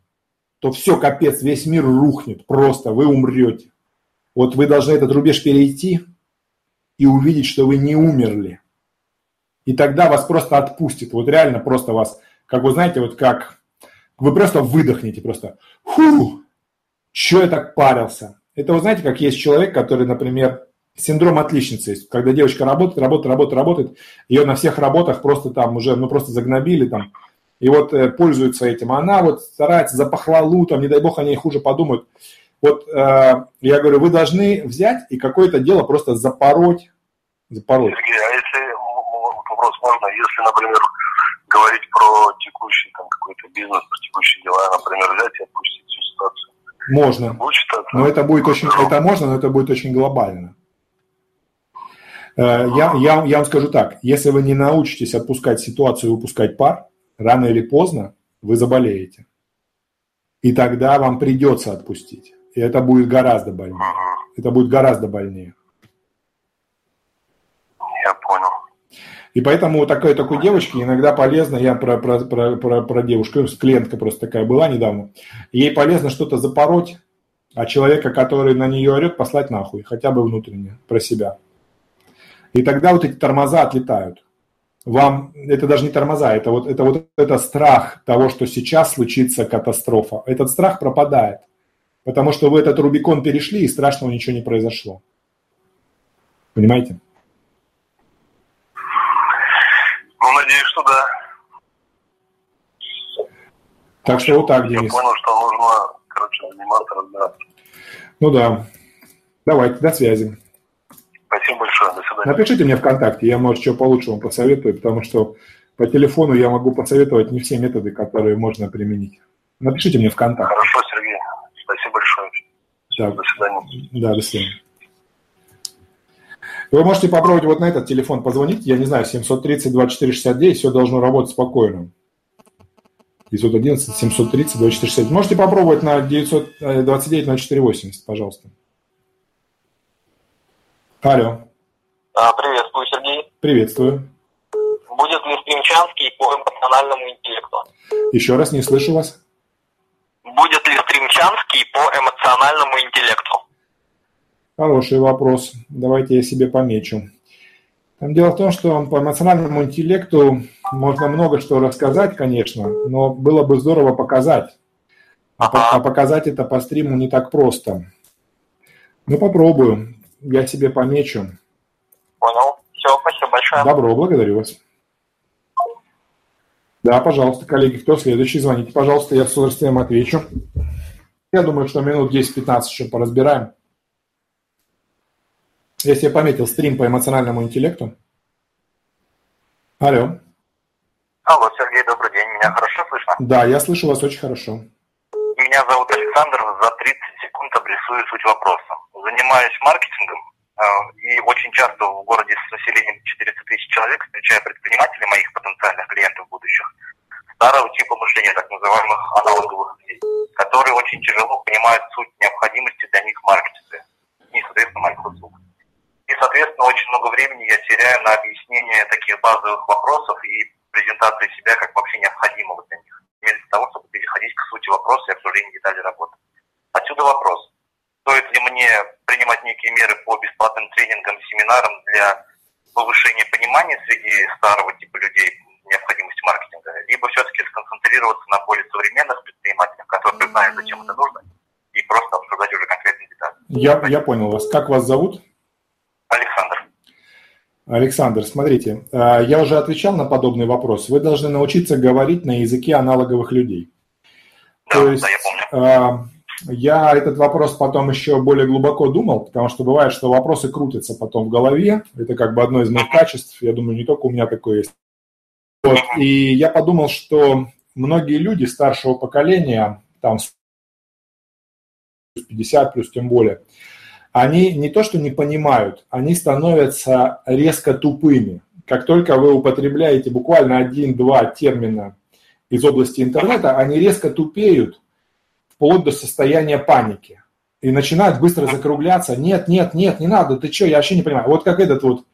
то все, капец, весь мир рухнет, просто вы умрете. Вот вы должны этот рубеж перейти и увидеть, что вы не умерли. И тогда вас просто отпустит. Вот реально просто вас, как вы знаете, вот как вы просто выдохнете, просто фу, что я так парился. Это вы знаете, как есть человек, который, например, синдром отличницы есть, когда девочка работает, работает, работает, работает, ее на всех работах просто там уже, ну просто загнобили там, и вот э, пользуется этим. Она вот старается за похвалу, там, не дай бог, они хуже подумают. Вот э, я говорю, вы должны взять и какое-то дело просто запороть, запороть. Сергей, а если, вопрос можно, если, например, говорить про текущий там какой-то бизнес, про текущие дела, например, взять и отпустить всю ситуацию? Можно. Будет но это будет очень, это можно, но это будет очень глобально. Э, я, я, я вам скажу так, если вы не научитесь отпускать ситуацию и выпускать пар, рано или поздно вы заболеете. И тогда вам придется отпустить. И это будет гораздо больнее. Это будет гораздо больнее. Я понял. И поэтому такой, такой девочке иногда полезно, я про, про, про, про, про девушку, клиентка просто такая была недавно, ей полезно что-то запороть, а человека, который на нее орет, послать нахуй, хотя бы внутренне, про себя. И тогда вот эти тормоза отлетают. Вам это даже не тормоза, это вот это вот это страх того, что сейчас случится катастрофа. Этот страх пропадает, потому что вы этот Рубикон перешли и страшного ничего не произошло. Понимаете? Ну, надеюсь, что да. Так что вот так, Денис. Я понял, что нужно, короче, заниматься, разбираться. Ну да. Давайте, до связи. Спасибо большое, до свидания. Напишите мне ВКонтакте, я, может, что получше вам посоветую, потому что по телефону я могу посоветовать не все методы, которые можно применить. Напишите мне ВКонтакте. Хорошо, Сергей. Спасибо большое. Да. До свидания. Да, до свидания. Вы можете попробовать вот на этот телефон позвонить, я не знаю, 730-2469, все должно работать спокойно. 911 730 2460. Можете попробовать на 929 0480, пожалуйста. Алло. А, приветствую, Сергей. Приветствую. Будет ли стримчанский по эмоциональному интеллекту? Еще раз, не слышу вас. Будет ли стримчанский по эмоциональному интеллекту? Хороший вопрос. Давайте я себе помечу. Там дело в том, что по эмоциональному интеллекту можно много что рассказать, конечно, но было бы здорово показать. А, а показать это по стриму не так просто. Ну, попробую я себе помечу. Понял. Все, спасибо большое. Добро, благодарю вас. Да, пожалуйста, коллеги, кто следующий? Звоните, пожалуйста, я с удовольствием отвечу. Я думаю, что минут 10-15 еще поразбираем. Я себе пометил стрим по эмоциональному интеллекту. Алло. Алло, Сергей, добрый день. Меня хорошо слышно? Да, я слышу вас очень хорошо. Меня зовут Александр. За 30 секунд обрисую суть вопроса. Занимаюсь маркетингом э, и очень часто в городе с населением 400 тысяч человек встречаю предпринимателей моих потенциальных клиентов будущих старого типа мышления, так называемых аналоговых людей, которые очень тяжело понимают суть необходимости для них маркетинга и, соответственно, моих услуг таких базовых вопросов и презентации себя как вообще необходимого для них, вместо того, чтобы переходить к сути вопроса и обсуждению деталей работы. Отсюда вопрос. Стоит ли мне принимать некие меры по бесплатным тренингам, семинарам для повышения понимания среди старого типа людей необходимости маркетинга, либо все-таки сконцентрироваться на более современных предпринимателях, которые знают, зачем это нужно, и просто обсуждать уже конкретные детали. Я, я понял вас. Как вас зовут? Александр. Александр, смотрите, э, я уже отвечал на подобный вопрос. Вы должны научиться говорить на языке аналоговых людей. Да, То есть, да, я помню. Э, я этот вопрос потом еще более глубоко думал, потому что бывает, что вопросы крутятся потом в голове. Это как бы одно из моих качеств. Я думаю, не только у меня такое есть. Вот. И я подумал, что многие люди старшего поколения, там 50 плюс тем более, они не то что не понимают, они становятся резко тупыми. Как только вы употребляете буквально один-два термина из области интернета, они резко тупеют, вплоть до состояния паники. И начинают быстро закругляться. Нет, нет, нет, не надо, ты что, я вообще не понимаю. Вот как этот вот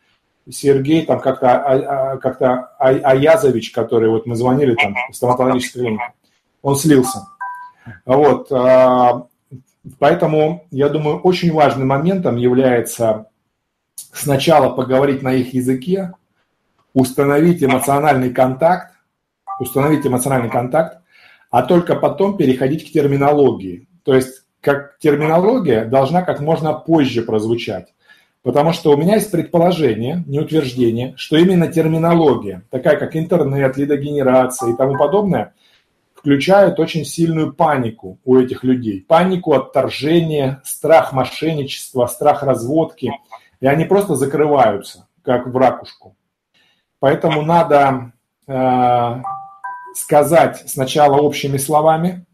Сергей, там как-то а, а, как-то Аязович, который вот мы звонили там в стоматологической клинике, он слился. Вот, а, поэтому, я думаю, очень важным моментом является сначала поговорить на их языке, установить эмоциональный контакт, установить эмоциональный контакт, а только потом переходить к терминологии. То есть как терминология должна как можно позже прозвучать. Потому что у меня есть предположение, не утверждение, что именно терминология, такая как интернет, лидогенерация и тому подобное, включают очень сильную панику у этих людей. Панику отторжения, страх мошенничества, страх разводки. И они просто закрываются, как в ракушку. Поэтому надо э, сказать сначала общими словами,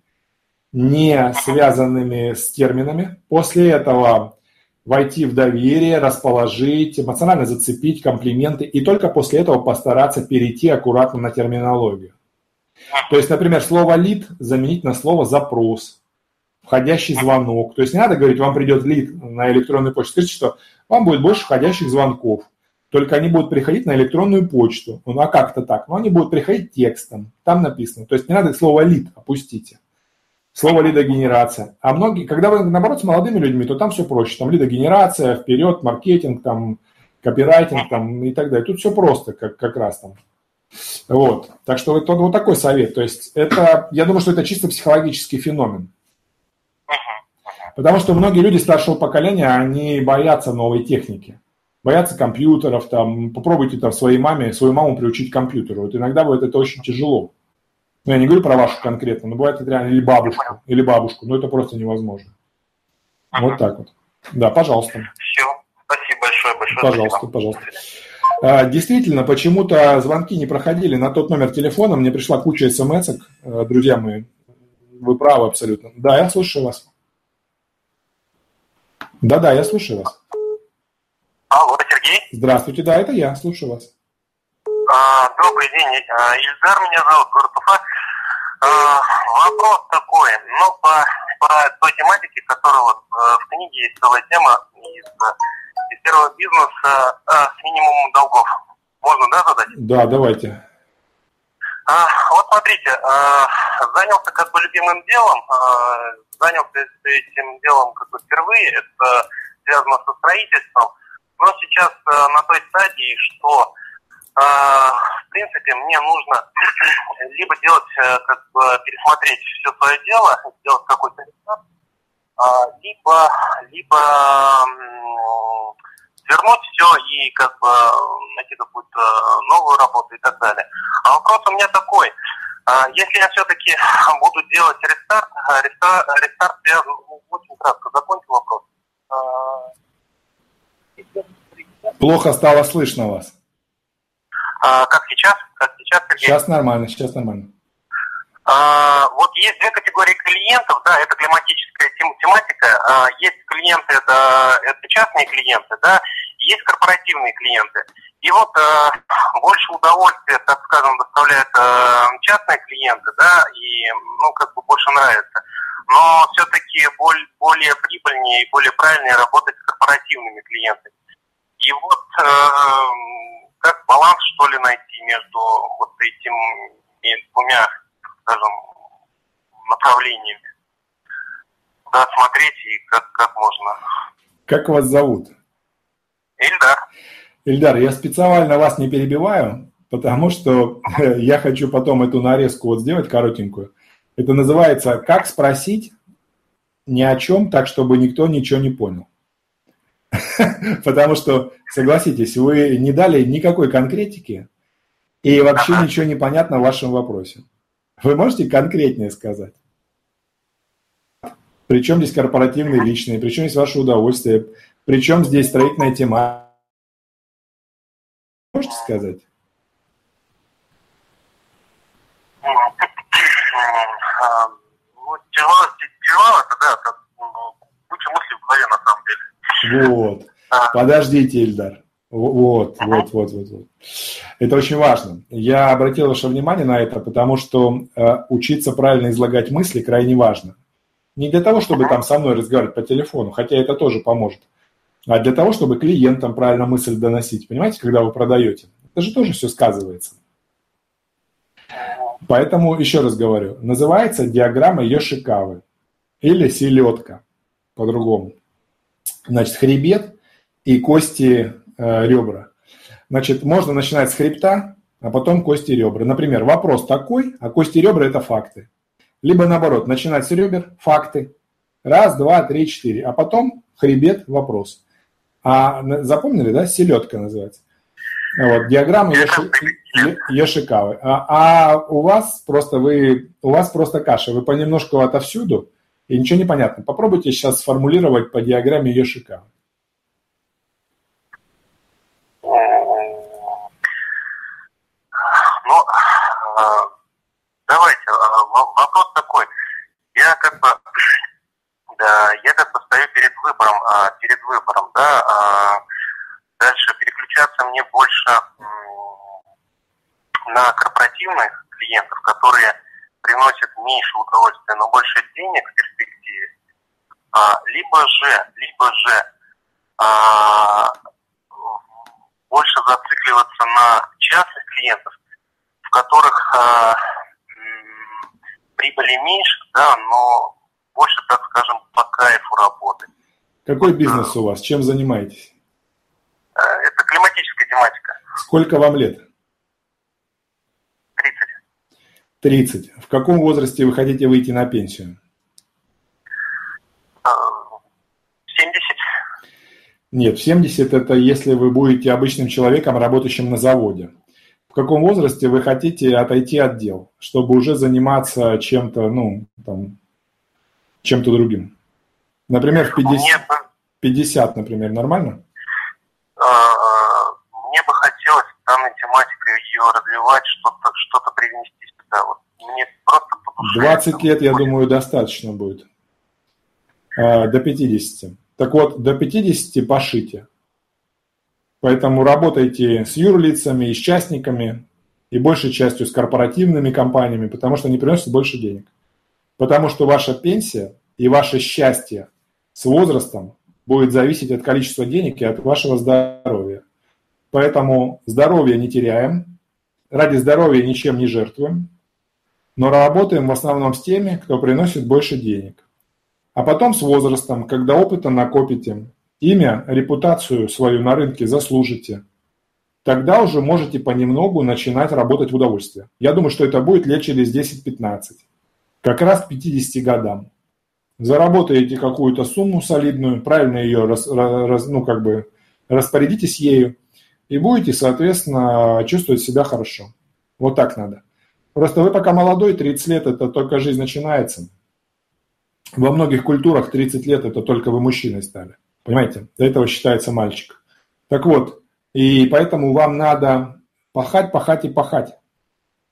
не связанными с терминами. После этого войти в доверие, расположить, эмоционально зацепить комплименты и только после этого постараться перейти аккуратно на терминологию. То есть, например, слово «лид» заменить на слово «запрос», входящий звонок. То есть не надо говорить, вам придет лид на электронную почту. Скажите, что вам будет больше входящих звонков. Только они будут приходить на электронную почту. Ну, а как-то так. Но они будут приходить текстом. Там написано. То есть не надо слово «лид» опустите. Слово лидогенерация. А многие, когда вы, наоборот, с молодыми людьми, то там все проще. Там лидогенерация, вперед, маркетинг, там, копирайтинг там, и так далее. Тут все просто, как, как раз там. Вот. Так что вот, вот такой совет. То есть это, я думаю, что это чисто психологический феномен. Потому что многие люди старшего поколения, они боятся новой техники боятся компьютеров, там, попробуйте там своей маме, свою маму приучить к компьютеру. Вот иногда бывает это очень тяжело. Ну, я не говорю про вашу конкретно, но бывает это реально или бабушку, или бабушку, но это просто невозможно. Ага. Вот так вот. Да, пожалуйста. Все, спасибо большое, большое. Пожалуйста, спасибо. пожалуйста. А, действительно, почему-то звонки не проходили на тот номер телефона, мне пришла куча смс -ок. А, друзья мои, вы правы абсолютно. Да, я слушаю вас. Да-да, я слушаю вас. Алло, Сергей? Здравствуйте, да, это я, слушаю вас. А, добрый день, а, Ильдар меня зовут, город Уфа. А, вопрос такой, ну, по, по той тематике, которая вот а, в книге есть целая тема из, первого бизнеса а, с минимумом долгов. Можно, да, задать? Да, давайте. А, вот смотрите, а, занялся как бы любимым делом, а, занялся этим делом как бы впервые, это связано со строительством, но сейчас э, на той стадии, что э, в принципе мне нужно либо делать, э, как бы пересмотреть все свое дело, сделать какой-то рестарт, э, либо, либо э, вернуть все и как бы найти какую-то новую работу и так далее. А вопрос у меня такой. Если я все-таки буду делать рестарт, рестарт, рестарт я очень кратко закончу вопрос. Плохо стало слышно вас. А, как сейчас? Как сейчас? Сергей? Сейчас нормально, сейчас нормально. А, вот есть две категории клиентов, да, это климатическая тематика. А, есть клиенты, это, это частные клиенты, да, есть корпоративные клиенты. И вот а, больше удовольствия, так скажем, доставляют а, частные клиенты, да, и, ну, как бы больше нравится. Но все-таки более, более прибыльнее и более правильнее работать с корпоративными клиентами. И вот э, как баланс, что ли, найти между вот этими двумя, скажем, направлениями? Куда смотреть и как, как можно? Как вас зовут? Ильдар. Ильдар, я специально вас не перебиваю, потому что я хочу потом эту нарезку вот сделать коротенькую. Это называется «Как спросить ни о чем так, чтобы никто ничего не понял». Потому что, согласитесь, вы не дали никакой конкретики, и вообще ничего не понятно в вашем вопросе. Вы можете конкретнее сказать? Причем здесь корпоративные личные, причем здесь ваше удовольствие, причем здесь строительная тема. Можете сказать? Вот. Подождите, Ильдар. Вот, вот, вот, вот, вот. Это очень важно. Я обратил ваше внимание на это, потому что э, учиться правильно излагать мысли крайне важно. Не для того, чтобы там со мной разговаривать по телефону, хотя это тоже поможет, а для того, чтобы клиентам правильно мысль доносить. Понимаете, когда вы продаете? Это же тоже все сказывается. Поэтому, еще раз говорю, называется диаграмма Йошикавы или селедка по-другому. Значит, хребет и кости ребра. Значит, можно начинать с хребта, а потом кости ребра. Например, вопрос такой, а кости ребра – это факты. Либо наоборот, начинать с ребер, факты. Раз, два, три, четыре. А потом хребет, вопрос. А запомнили, да? Селедка называется. Вот, диаграмма Йоши, Йошикавы. А, а у вас просто вы, у вас просто каша. Вы понемножку отовсюду, и ничего не понятно. Попробуйте сейчас сформулировать по диаграмме Йошикавы. Ну, а, давайте, а, вопрос такой. Я как бы, да, я как бы стою перед выбором, а, перед выбором, да, дальше переключаться мне больше на корпоративных клиентов, которые приносят меньше удовольствия, но больше денег в перспективе, либо же, либо же больше зацикливаться на частных клиентов, в которых прибыли меньше, да, но больше, так скажем, по кайфу работы. Какой бизнес у вас? Чем занимаетесь? Э, это климатическая тематика. Сколько вам лет? 30. 30. В каком возрасте вы хотите выйти на пенсию? 70. Нет, в 70 это если вы будете обычным человеком, работающим на заводе. В каком возрасте вы хотите отойти от дел, чтобы уже заниматься чем-то, ну, там, чем-то другим? Например, в 50, Мне 50 например, нормально? Мне бы хотелось данной тематикой ее развивать, что-то что привнести сюда. Вот мне просто 20 лет, я думаю, достаточно будет. А, до 50. Так вот, до 50 пошите. Поэтому работайте с юрлицами и с частниками, и большей частью с корпоративными компаниями, потому что они приносят больше денег. Потому что ваша пенсия и ваше счастье с возрастом будет зависеть от количества денег и от вашего здоровья. Поэтому здоровье не теряем, ради здоровья ничем не жертвуем, но работаем в основном с теми, кто приносит больше денег. А потом с возрастом, когда опыта накопите, имя, репутацию свою на рынке заслужите, тогда уже можете понемногу начинать работать в удовольствие. Я думаю, что это будет лет через 10-15, как раз к 50 годам. Заработаете какую-то сумму солидную, правильно ее рас, раз, ну, как бы распорядитесь ею, и будете, соответственно, чувствовать себя хорошо. Вот так надо. Просто вы пока молодой, 30 лет, это только жизнь начинается. Во многих культурах 30 лет это только вы мужчиной стали. Понимаете? До этого считается мальчик. Так вот, и поэтому вам надо пахать, пахать и пахать.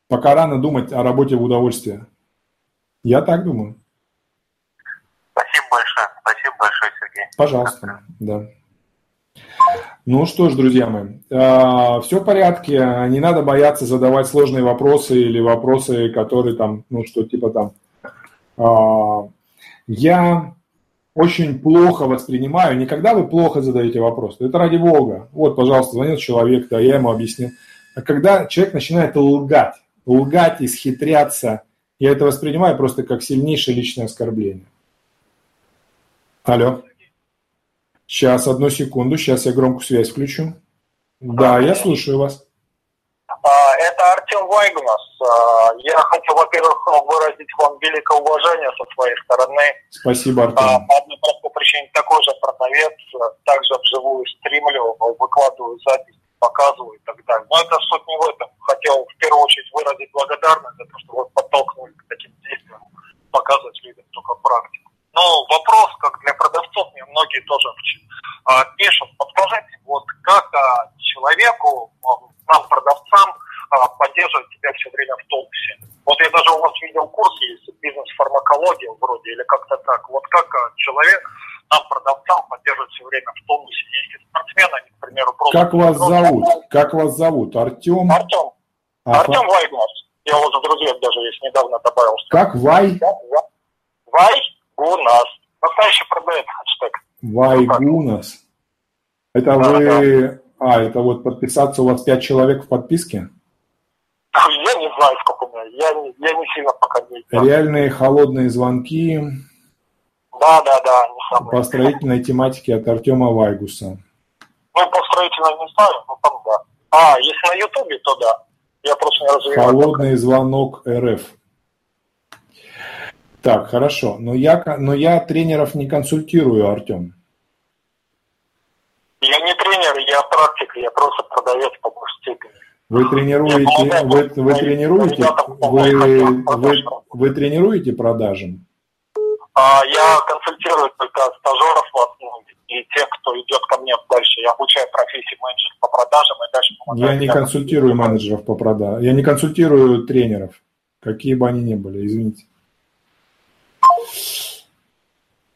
Пока рано думать о работе в удовольствие. Я так думаю. Спасибо большое. Спасибо большое, Сергей. Пожалуйста, да. Ну что ж, друзья мои, а, все в порядке, не надо бояться задавать сложные вопросы или вопросы, которые там, ну что типа там, а, я очень плохо воспринимаю, не когда вы плохо задаете вопрос, это ради Бога. Вот, пожалуйста, звонил человек, да, я ему объяснил. А когда человек начинает лгать, лгать, исхитряться, я это воспринимаю просто как сильнейшее личное оскорбление. Алло. Сейчас, одну секунду, сейчас я громкую связь включу. Да, я слушаю вас. А, это Артем Вайгунас. А, я хочу, во-первых, выразить вам великое уважение со своей стороны. Спасибо, Артем. А, по одной простой причине такой же продавец, также вживую стримлю, выкладываю запись, показываю и так далее. Но это суть не в этом. Хотел в первую очередь выразить благодарность за то, что вы подтолкнули к таким действиям, показывать людям только практику. Но вопрос, как для продавцов, мне многие тоже пишут, подскажите, вот как человеку, нам, продавцам, а, поддерживать себя все время в тонусе? Вот я даже у вас видел курс, есть бизнес-фармакология вроде, или как-то так. Вот как человек, нам, продавцам, поддерживать все время в тонусе? Если спортсмены, они, к примеру, просто... Как вас зовут? Как вас зовут? Артем? Артем. А, Артем Вайгнас. Я уже в друзьях даже есть, недавно добавился. Как Вай? Вай? Гунас. Настоящий продает хэштег. Вайгунас. Это да, вы... Да. А, это вот подписаться у вас пять человек в подписке? Я не знаю, сколько у меня. Я не, я не сильно пока не знаю. Реальные холодные звонки. Да, да, да. Не самые. По строительной тематике от Артема Вайгуса. Ну, по строительной не знаю, но там да. А, если на Ютубе, то да. Я просто не развиваю. Холодный звонок РФ. Так, хорошо. Но я, но я тренеров не консультирую, Артем. Я не тренер, я практик, я просто продавец по степени. Вы тренируете, вы, вы тренируете, вы, вы, вы тренируете продажам? А, я консультирую только стажеров в основном и тех, кто идет ко мне дальше. Я обучаю профессии менеджеров по продажам и дальше помогаю. Я не консультирую менеджеров по продажам, я не консультирую тренеров, какие бы они ни были, извините.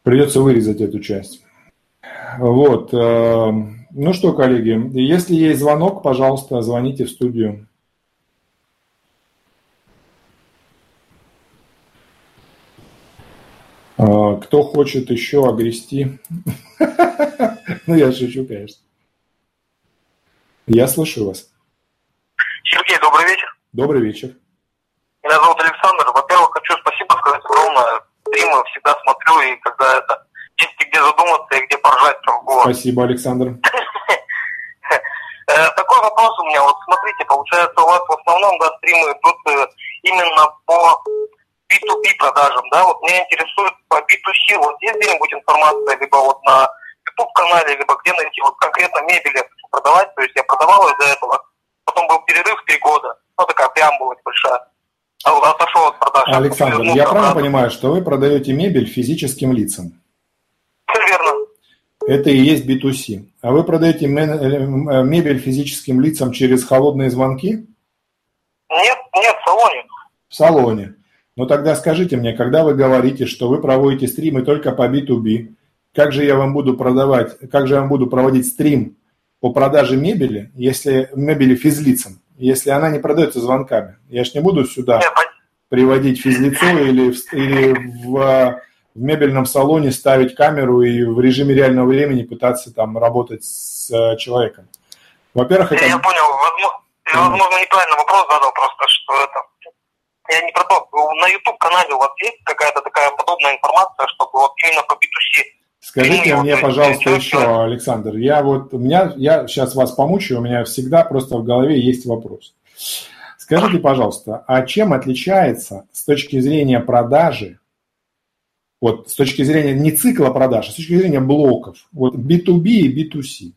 Придется вырезать эту часть. Вот. Э, ну что, коллеги, если есть звонок, пожалуйста, звоните в студию. Э, кто хочет еще огрести? Ну, я шучу, конечно. Я слышу вас. Сергей, добрый вечер. Добрый вечер. Меня зовут Александр. Во-первых, хочу спасибо сказать огромное стримы всегда смотрю, и когда это где задуматься и где поржать в Спасибо, Александр. Э, такой вопрос у меня. Вот смотрите, получается, у вас в основном да, стримы идут э, именно по B2B продажам, да? Вот меня интересует по B2C, вот есть где-нибудь информация, либо вот на YouTube-канале, либо где найти вот конкретно мебель продавать, то есть я продавал до этого, потом был перерыв три года, ну такая преамбула большая. А отошел от продаж. Александр, я правильно понимаю, что вы продаете мебель физическим лицам? Все верно. Это и есть B2C. А вы продаете э, мебель физическим лицам через холодные звонки? Нет, нет, в салоне. В салоне. Ну тогда скажите мне, когда вы говорите, что вы проводите стримы только по B2B, как же я вам буду продавать, как же я вам буду проводить стрим по продаже мебели, если мебели физлицам? если она не продается звонками. Я ж не буду сюда приводить физлицо или, в, или в, в мебельном салоне ставить камеру и в режиме реального времени пытаться там работать с э, человеком. Во-первых, это... Я понял, возможно, я, возможно, неправильно вопрос задал, просто что это... Я не про то, на YouTube-канале у вас есть какая-то такая подобная информация, чтобы вот именно по B2C Скажите мне, пожалуйста, еще, Александр, я вот, у меня, я сейчас вас помучаю, у меня всегда просто в голове есть вопрос. Скажите, пожалуйста, а чем отличается с точки зрения продажи, вот с точки зрения не цикла продаж, а с точки зрения блоков, вот B2B и B2C?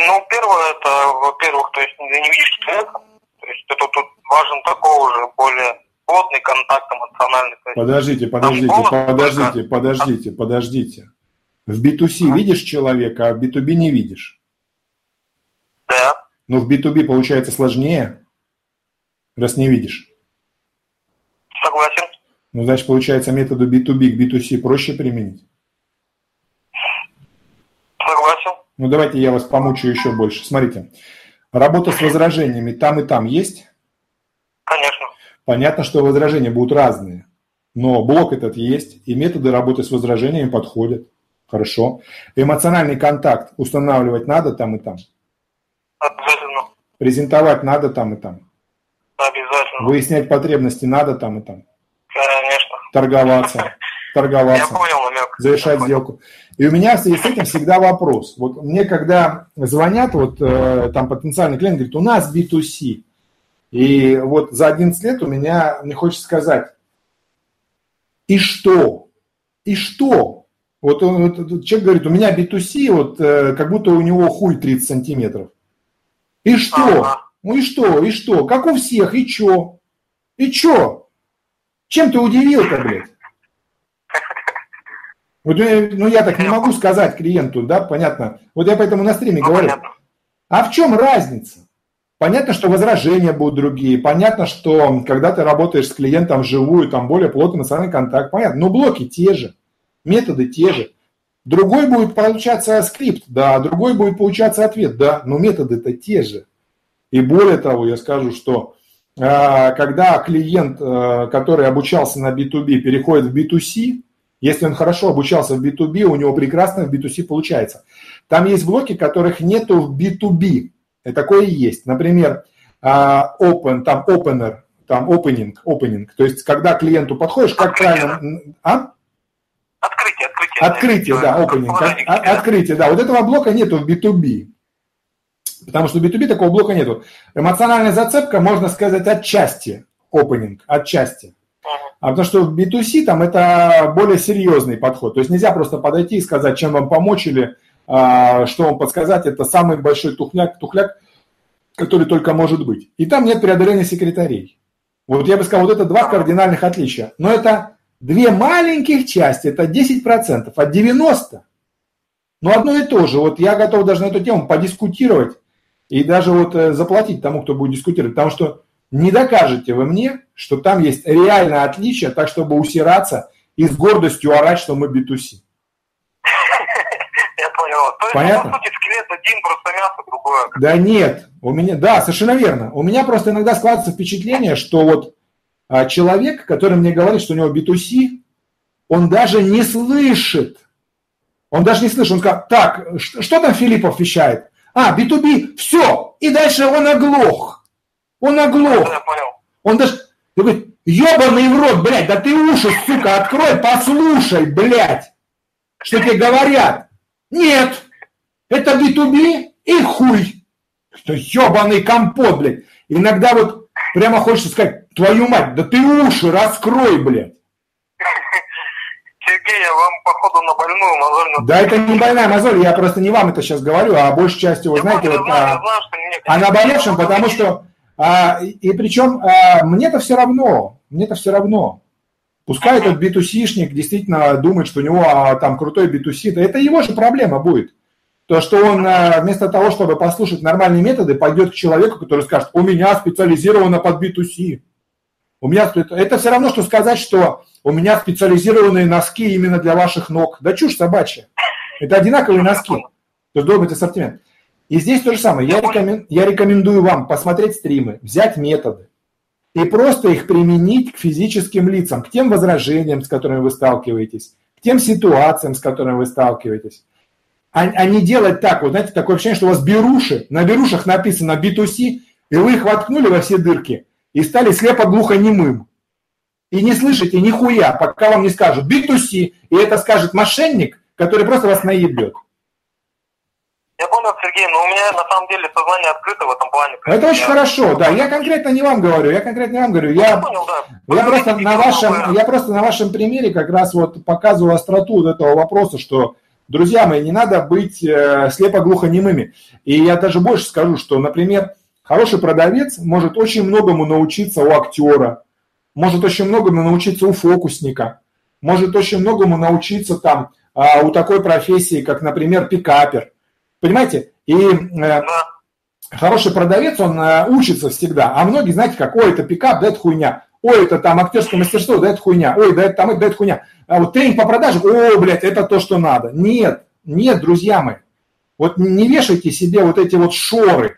Ну, первое, это, во-первых, то есть не видишь человека, то есть это тут важен такой уже более плотный контакт эмоциональный. Подождите, подождите, подождите, подождите, подождите. В B2C а? видишь человека, а в B2B не видишь. Да. Но в B2B получается сложнее, раз не видишь. Согласен. Ну, значит, получается, методу B2B к B2C проще применить? Согласен. Ну, давайте я вас помучаю еще больше. Смотрите, работа с возражениями там и там есть? Конечно. Понятно, что возражения будут разные. но блок этот есть, и методы работы с возражениями подходят. Хорошо. Эмоциональный контакт устанавливать надо там и там. Обязательно. Презентовать надо там и там. Обязательно. Выяснять потребности надо там и там. Конечно. Торговаться. Торговаться. Я понял намек. Завершать сделку. И у меня с этим всегда вопрос. Вот мне когда звонят, вот э, там потенциальный клиент говорит, у нас B2C. И вот за 11 лет у меня, мне хочется сказать, и что? И что? Вот, он, вот человек говорит, у меня B2C, вот э, как будто у него хуй 30 сантиметров. И что? Ага. Ну и что? И что? Как у всех, и чё? И чё? Чем ты удивил-то, блядь? Вот, э, ну, я так не могу сказать клиенту, да, понятно. Вот я поэтому на стриме Ну, говорю. понятно. А в чем разница? Понятно, что возражения будут другие. Понятно, что когда ты работаешь с клиентом вживую, там более плотный эмоциональный контакт. Понятно, но блоки те же, методы те же. Другой будет получаться скрипт, да, другой будет получаться ответ, да, но методы-то те же. И более того, я скажу, что когда клиент, э, который обучался на B2B, переходит в B2C, если он хорошо обучался в B2B, у него прекрасно в B2C получается. Там есть блоки, которых нету в B2B. И такое есть. Например, а, open, там opener, там opening, opening. То есть, когда клиенту подходишь, как Открытие. правильно... А? Открытие, открытие. Открытие, да, opening. От- себе. Открытие, да. Вот этого блока нету в B2B. Потому что в B2B такого блока нету. Эмоциональная зацепка, можно сказать, отчасти opening, отчасти. А потому что в B2C там это более серьезный подход. То есть нельзя просто подойти и сказать, чем вам помочь или а, что вам подсказать. Это самый большой тухляк, тухляк, который только может быть. И там нет преодоления секретарей. Вот я бы сказал, вот это два кардинальных отличия. Но это две маленьких части, это 10%, от 90%. Но одно и то же. Вот я готов даже на эту тему подискутировать и даже вот э, заплатить тому, кто будет дискутировать. Потому что не докажете вы мне, что там есть реальное отличие, так чтобы усираться и с гордостью орать, что мы B2C. Я понял. То есть, Понятно? по сути, скелет один, просто мясо другое. Да нет, у меня, да, совершенно верно. У меня просто иногда складывается впечатление, что вот а, человек, который мне говорит, что у него B2C, он даже не слышит. Он даже не слышит. Он сказал, так, что, что там Филиппов вещает? А, B2B, все. И дальше он оглох. Он оглох. Я понял. Он даже ты говорит, ебаный в рот, блядь, да ты уши, сука, открой, послушай, блядь, что тебе говорят. Нет, это B2B и хуй. Что ебаный компот, блядь. Иногда вот прямо хочется сказать, твою мать, да ты уши раскрой, блядь. Сергей, я вам, походу, на больную мозоль Да это не больная мозоль, я просто не вам это сейчас говорю, а большей частью, вы Я знаете, вот, знаю, а, знаю, что мне... а наболевшим, потому что, а, и, причем а, мне-то все равно, мне-то все равно. Пускай этот B2C-шник действительно думает, что у него а, там крутой B2C, да это его же проблема будет. То, что он а, вместо того, чтобы послушать нормальные методы, пойдет к человеку, который скажет, у меня специализировано под B2C. У меня это все равно, что сказать, что у меня специализированные носки именно для ваших ног. Да чушь собачья. Это одинаковые носки. То есть должен быть ассортимент. И здесь то же самое. Я, рекомен- я рекомендую вам посмотреть стримы, взять методы и просто их применить к физическим лицам, к тем возражениям, с которыми вы сталкиваетесь, к тем ситуациям, с которыми вы сталкиваетесь. А, а не делать так, вот знаете, такое ощущение, что у вас беруши, на берушах написано B2C, и вы их воткнули во все дырки и стали слепо-глухо-немым. И не слышите нихуя, пока вам не скажут B2C, и это скажет мошенник, который просто вас наебет. Я понял, Сергей, но у меня на самом деле сознание открыто в этом плане. Это очень Я- хорошо, да. Я конкретно не вам говорю, я конкретно не вам говорю. Я Я, понял, да. я, просто на вашем, я просто на вашем примере как раз вот показываю остроту вот этого вопроса, что, друзья мои, не надо быть э, слепо-глухонемыми. И я даже больше скажу, что, например, хороший продавец может очень многому научиться у актера, может очень многому научиться у фокусника, может очень многому научиться там а, у такой профессии, как, например, пикапер. Понимаете? И э, хороший продавец, он э, учится всегда. А многие, знаете, как, ой, это пикап, да это хуйня. Ой, это там актерское мастерство, да это хуйня. Ой, да это там, да это хуйня. А вот тренинг по продаже, о, блядь, это то, что надо. Нет, нет, друзья мои. Вот не вешайте себе вот эти вот шоры.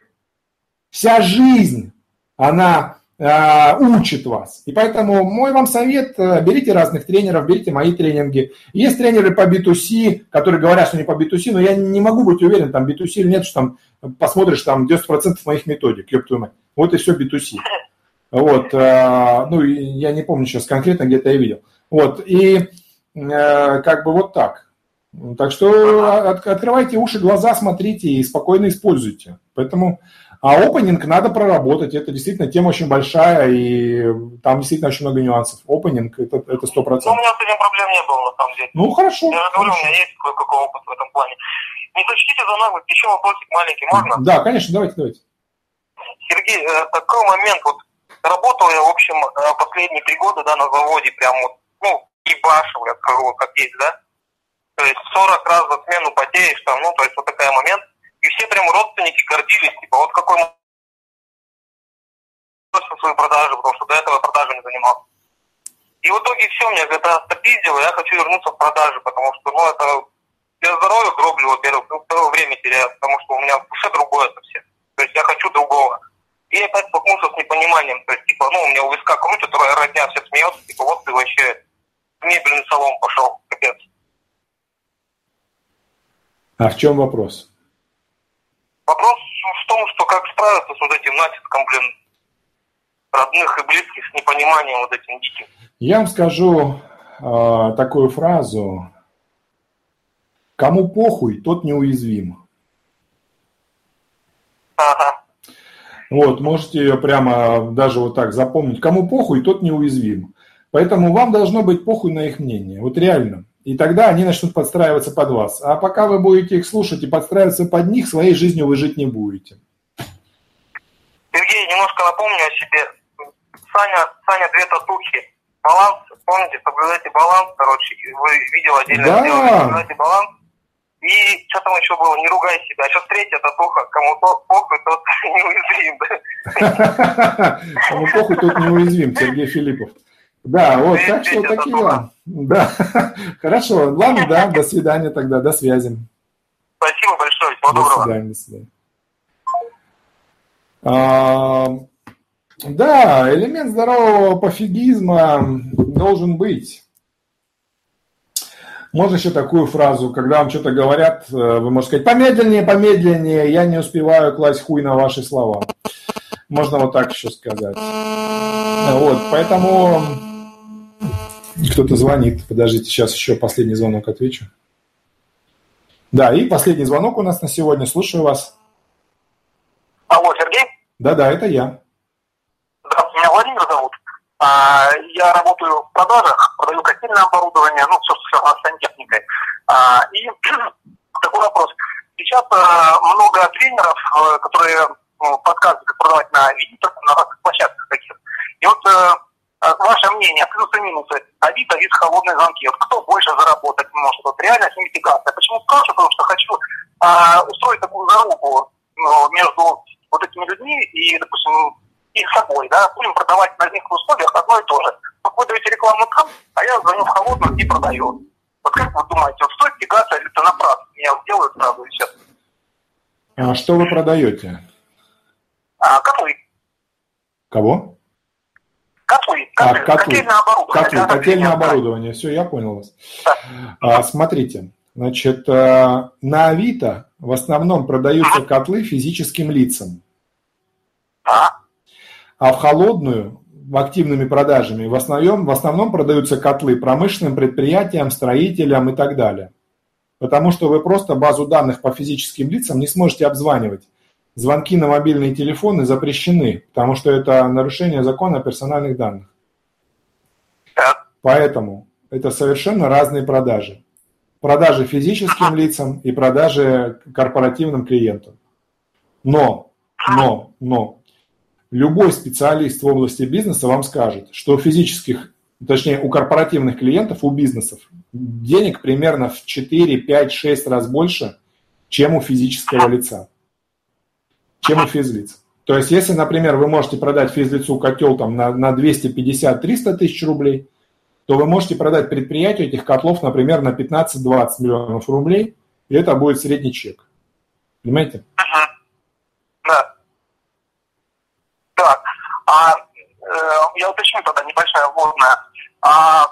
Вся жизнь, она э, учит вас. И поэтому мой вам совет, э, берите разных тренеров, берите мои тренинги. Есть тренеры по B2C, которые говорят, что не по B2C, но я не могу быть уверен, там B2C или нет, что там посмотришь, там 90% моих методик, ёб твою мать. Вот и все B2C. Вот, э, ну, я не помню сейчас конкретно, где-то я видел. Вот, и как бы вот так. Так что от, открывайте уши, глаза, смотрите и спокойно используйте. Поэтому, а опенинг надо проработать. Это действительно тема очень большая, и там действительно очень много нюансов. Опенинг это это сто процентов. Ну, у меня с этим проблем не было, на самом деле. Ну, хорошо. Я же говорю, у меня есть кое-какой опыт в этом плане. Не сочтите за наглость, еще вопросик маленький, можно? Да, конечно, давайте, давайте. Сергей, э, такой момент, вот работал я, в общем, э, последние три года, да, на заводе, прям вот, ну, ебашил, я скажу, как есть, да, то есть 40 раз за смену потеешь там, ну, то есть вот такой момент. И все прям родственники гордились, типа, вот какой свою продажу, потому что до этого продажи не занимался. И в итоге все, меня это отпиздило, я хочу вернуться в продажи, потому что, ну, это я здоровье гроблю, во-первых, ну, второе время теряю, потому что у меня в душе другое совсем. То есть я хочу другого. И я опять столкнулся с непониманием, то есть, типа, ну, у меня у виска крутит, родня все смеется, типа, вот ты вообще в мебельный салон пошел, капец. А в чем вопрос? Вопрос в том, что как справиться с вот этим натиском, блин, родных и близких, с непониманием вот этим диким. Я вам скажу э, такую фразу. Кому похуй, тот неуязвим. Ага. Вот, можете ее прямо даже вот так запомнить. Кому похуй, тот неуязвим. Поэтому вам должно быть похуй на их мнение. Вот реально. И тогда они начнут подстраиваться под вас. А пока вы будете их слушать и подстраиваться под них, своей жизнью вы жить не будете. Сергей, немножко напомню о себе. Саня, Саня, две татухи. Баланс, помните, соблюдайте баланс, короче, вы видел отдельно да. сделали, соблюдайте баланс. И что там еще было, не ругай себя. Сейчас третья татуха, кому то похуй, тот неуязвим. Кому похуй, тот неуязвим, Сергей Филиппов. Да, вот, так что такие. Да, хорошо. Ладно, да, до свидания тогда, до связи. Спасибо большое, всего доброго. До свидания, до свидания. А, да, элемент здорового пофигизма должен быть. Можно еще такую фразу, когда вам что-то говорят, э, вы можете сказать, помедленнее, помедленнее, я не успеваю класть хуй на ваши слова. Можно вот так еще сказать. Вот, поэтому кто-то звонит. Подождите, сейчас еще последний звонок отвечу. Да, и последний звонок у нас на сегодня. Слушаю вас. Алло, Сергей? Да-да, это я. Здравствуйте, меня Владимир зовут. А, я работаю в продажах, продаю котельное оборудование, ну, все, что связано с сантехникой. А, и такой вопрос. Сейчас а, много тренеров, э, которые ну, подсказывают, как продавать на Авито, на разных площадках таких. И вот а, ваше мнение, плюсы и минусы, Авито, вид холодные звонки. Вот кто больше заработать может? Вот реальность инвестигация. Почему спрашиваю? Потому что хочу а, устроить такую зарубу ну, между вот этими людьми и, допустим, и собой, да, будем продавать на одних условиях одно и то же. Вы даете рекламу там, а я звоню в холодную и продаю. Вот как вы думаете, вот стоит тягаться или это напрасно? Меня делают сразу и сейчас. А что вы продаете? А, котлы. Кого? Котлы. А, котлы. Котельное оборудование. Котлы, котельное оборудование. Все, я понял вас. А, смотрите, значит, э, на Авито в основном продаются котлы физическим лицам. А? А в холодную, активными продажами, в основном, в основном продаются котлы промышленным предприятиям, строителям и так далее. Потому что вы просто базу данных по физическим лицам не сможете обзванивать звонки на мобильные телефоны запрещены, потому что это нарушение закона о персональных данных. Поэтому это совершенно разные продажи. Продажи физическим лицам и продажи корпоративным клиентам. Но, но, но, любой специалист в области бизнеса вам скажет, что у физических, точнее у корпоративных клиентов, у бизнесов денег примерно в 4, 5, 6 раз больше, чем у физического лица чем у физлиц. То есть, если, например, вы можете продать физлицу котел там, на, на 250-300 тысяч рублей, то вы можете продать предприятию этих котлов, например, на 15-20 миллионов рублей, и это будет средний чек. Понимаете? Ага. Да. Так, а я уточню тогда небольшая вводная. А,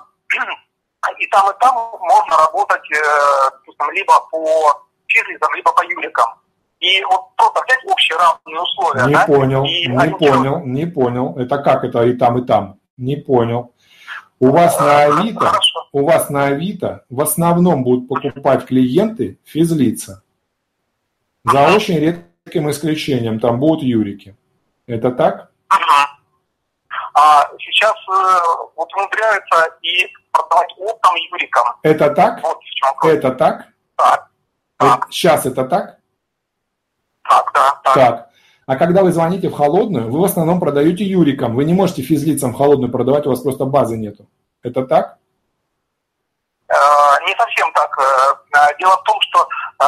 и там, и там можно работать э, либо по физлицам, либо по юрикам. И вот просто взять общие равные условия. Не да, понял, и не понял, не понял. Это как это и там, и там? Не понял. У вас на Авито, Хорошо. у вас на Авито в основном будут покупать клиенты физлица. За очень редким исключением там будут юрики. Это так? Ага. А сейчас э, вот умудряются и продавать оптом юрикам. Это так? Вот. Это так? Так, Сейчас это так? Так, да, так. Так. А когда вы звоните в холодную, вы в основном продаете юрикам. Вы не можете физлицам в холодную продавать, у вас просто базы нету. Это так? Э, Не совсем так. Э, Дело в том, что э,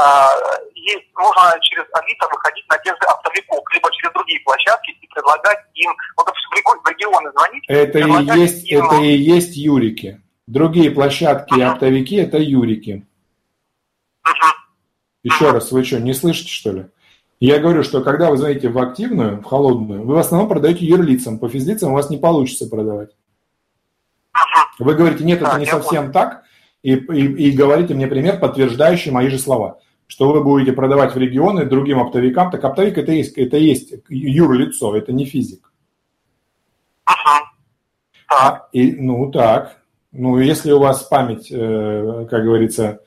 есть, можно через Авито выходить на тех же оптовиков, либо через другие площадки и предлагать им, вот в реги- в регионы звонить, Это и есть, им, это и есть юрики. Другие площадки и оптовики – это юрики. Еще раз, вы что, не слышите, что ли? Я говорю, что когда вы звоните в активную, в холодную, вы в основном продаете юрлицам. По физлицам у вас не получится продавать. Вы говорите, нет, это не совсем так, и, и- и говорите мне пример, подтверждающий мои же слова, что вы будете продавать в регионы другим оптовикам. Так оптовик это есть, это есть юрлицо, это не физик. А, И, ну так. Ну, если у вас память, э, как говорится,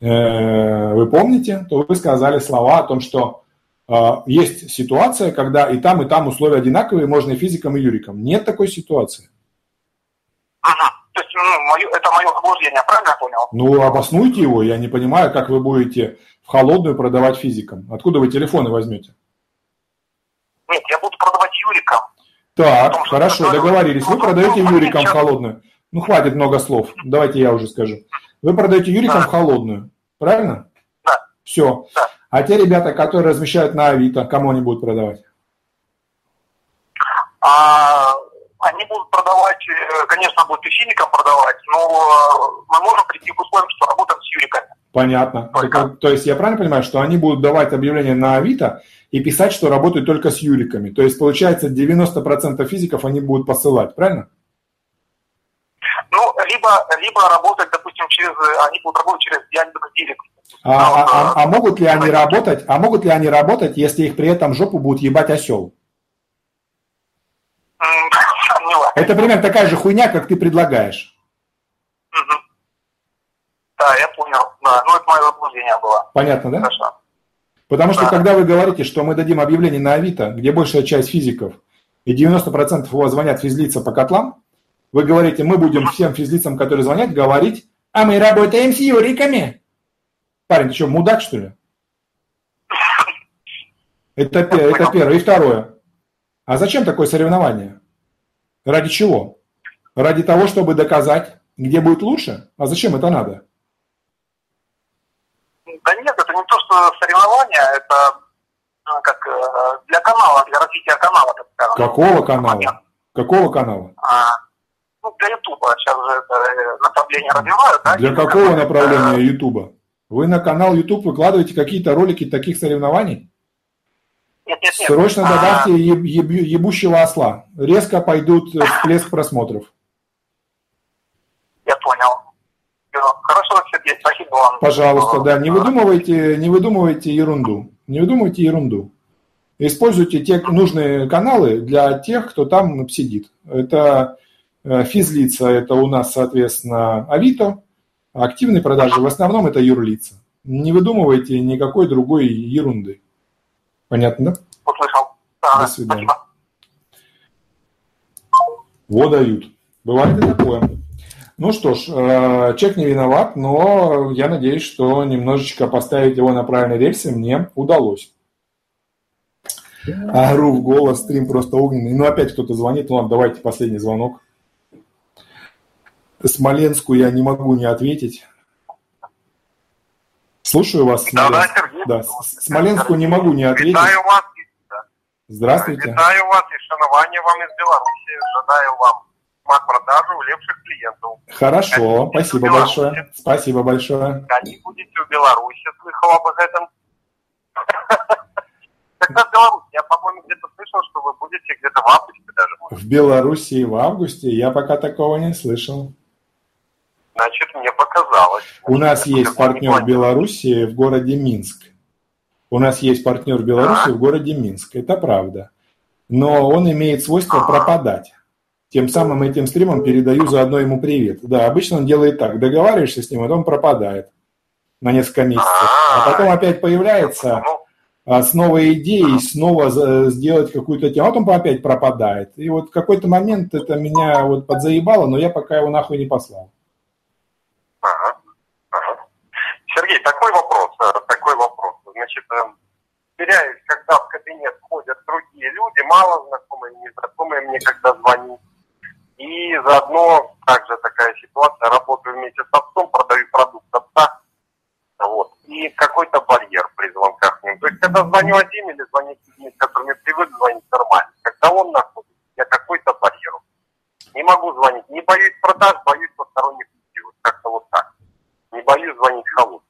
э, вы помните, то вы сказали слова о том, что есть ситуация, когда и там, и там условия одинаковые, можно и физикам, и юрикам. Нет такой ситуации. Мгм. То есть, ну, мое- это мое заблуждение, правильно я понял? Ну, обоснуйте его. Я не понимаю, как вы будете в холодную продавать физикам. Откуда вы телефоны возьмете? Нет, я буду продавать юрикам. Так, Потому хорошо, договорились. Вы продаете юрикам в холодную. Ну, хватит много слов. Давайте я уже скажу. Вы продаете юрикам Да. в холодную. Правильно? Да. Все. Да. А те ребята, которые размещают на Авито, кому они будут продавать? А, они будут продавать, э, конечно, будут и физикам продавать, но э, мы можем прийти к условиям, что работаем с юриками. Понятно. Так, то есть я правильно понимаю, что они будут давать объявление на Авито и писать, что работают только с юриками. То есть, получается, 90% физиков они будут посылать, правильно? Ну, либо, либо работать, допустим, через, э, они будут работать через Яндекс Директ. А, а- а- а могут ли они работать? А могут ли они работать, если их при этом жопу будут ебать осел? Это примерно такая же хуйня, как ты предлагаешь. Да, я понял. Да, ну это мое заблуждение было. Понятно, да? Хорошо. Потому что Да. когда вы говорите, что мы дадим объявление на Авито, где большая часть физиков, и 90% у вас звонят физлица по котлам, вы говорите, мы будем всем физлицам, которые звонят, говорить, а мы работаем с юриками. Парень, ты что, мудак, что ли? Это, это первое. И второе. А зачем такое соревнование? Ради чего? Ради того, чтобы доказать, где будет лучше? А зачем это надо? Да нет, это не то, что соревнования, это ну, как э, для канала, для развития канала, так скажем. Какого канала? Понятно. Какого канала? А, ну, для Ютуба сейчас же это э, направление развивают, да? Для какого как бы, направления э, Ютуба? Вы на канал YouTube выкладываете какие-то ролики таких соревнований? Нет, нет, нет. Срочно А, добавьте еб- еб- ебущего осла. Резко пойдут э, всплеск просмотров. Я понял. Хорошо, Сергей, спасибо вам. Пожалуйста, да, не А, выдумывайте, не выдумывайте ерунду. Не выдумывайте ерунду. Используйте те нужные каналы для тех, кто там сидит. Это э, физлица, это у нас, соответственно, Авито. А Активные продажи в основном это юрлица. Не выдумывайте никакой другой ерунды. Понятно, да? Услышал. Да, До свидания. спасибо. Во дают. Бывает и такое. Ну что ж, э, человек не виноват, но я надеюсь, что немножечко поставить его на правильной рельсы мне удалось. Ору в голос, стрим просто огненный. Ну опять кто-то звонит, ну ладно, давайте последний звонок. Смоленску я не могу не ответить. Слушаю вас, Да, да, Смоленск. Сергей. Да, с- Смоленску не могу не ответить. Вітаю вас, Здравствуйте. вітаю вас і шанування вам із Білорусі. Жадаю вам мат-продажу лепших клиентов. Хорошо, спасибо большое. Спасибо большое. Они будете в Беларуси, слыхал об этом. Когда в Беларуси? Я, по-моему, где-то слышал, что вы будете где-то в августе даже. В Белоруссии в августе я пока такого не слышал. Значит, мне показалось. У нас есть партнер в Белоруссии в городе Минск. У нас есть партнер Беларуси в городе Минск. Это правда. Но он имеет свойство пропадать. Тем самым этим стримом передаю заодно ему привет. Да, обычно он делает так. Договариваешься с ним, а потом пропадает на несколько месяцев. А потом опять появляется а, с новой идеей снова сделать какую-то тему, а потом опять пропадает. И вот в какой-то момент это меня вот подзаебало, но я пока его нахуй не послал. Ага. ага. Сергей, такой вопрос, э, такой вопрос. Значит, э, теряюсь, когда в кабинет ходят другие люди, мало знакомые, незнакомые мне когда звонят. И заодно также такая ситуация, работаю вместе с отцом, продаю продукт отца, вот, и какой-то барьер при звонках. То есть, когда звоню один или звоню людьми, с которыми привык звонить нормально, когда он находится, я какой-то барьер. Не могу звонить, не боюсь продаж, боюсь посторонних людей, вот как-то вот так. Не боюсь звонить холодно.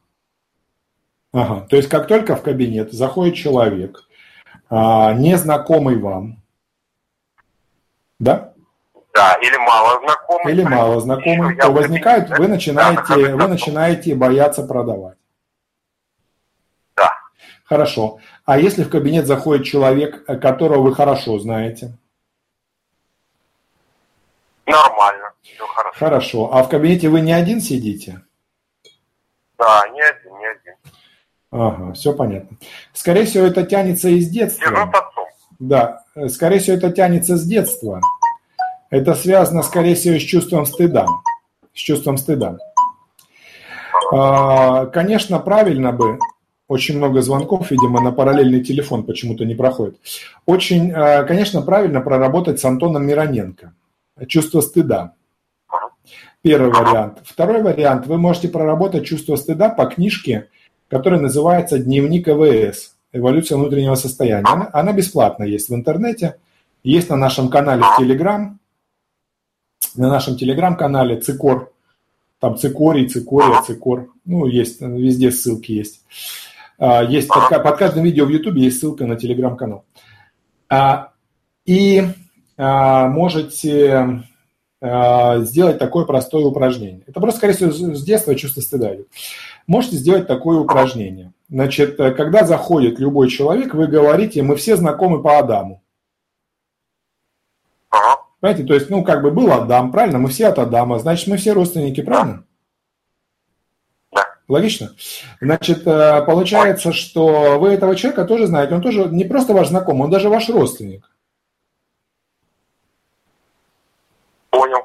Ага, то есть, как только в кабинет заходит человек, а, незнакомый вам, да? Да, или мало знакомый. Или мало знакомый, то возникает, вы начинаете, вы начинаете бояться продавать. Да. Хорошо. А если в кабинет заходит человек, которого вы хорошо знаете? Нормально, все хорошо. Хорошо. А в кабинете вы не один сидите? Да, не один. Ага, все понятно. Скорее всего, это тянется из детства. Держу. Да, скорее всего, это тянется с детства. Это связано, скорее всего, с чувством стыда. С чувством стыда. А, конечно, правильно бы, очень много звонков, видимо, на параллельный телефон почему-то не проходит. Очень, а, конечно, правильно проработать с Антоном Мироненко. Чувство стыда. Первый вариант. Второй вариант. Вы можете проработать чувство стыда по книжке, которая называется «Дневник ЭВС. Эволюция внутреннего состояния». Она, она бесплатно есть в интернете, есть на нашем канале в Телеграм на нашем телеграм-канале Цикор, там Цикорий, Цикория, Цикор, ну, есть, везде ссылки есть. А, есть под, под каждым видео в Ютубе есть ссылка на телеграм-канал. А, и а, можете сделать такое простое упражнение. Это просто, скорее всего, с детства чувство стыда. Можете сделать такое упражнение. Значит, когда заходит любой человек, вы говорите, мы все знакомы по Адаму. Понимаете, то есть, ну, как бы был Адам, правильно? Мы все от Адама, значит, мы все родственники, правильно? Да. Логично? Значит, э, получается, что вы этого человека тоже знаете, он тоже не просто ваш знакомый, он даже ваш родственник. Понял.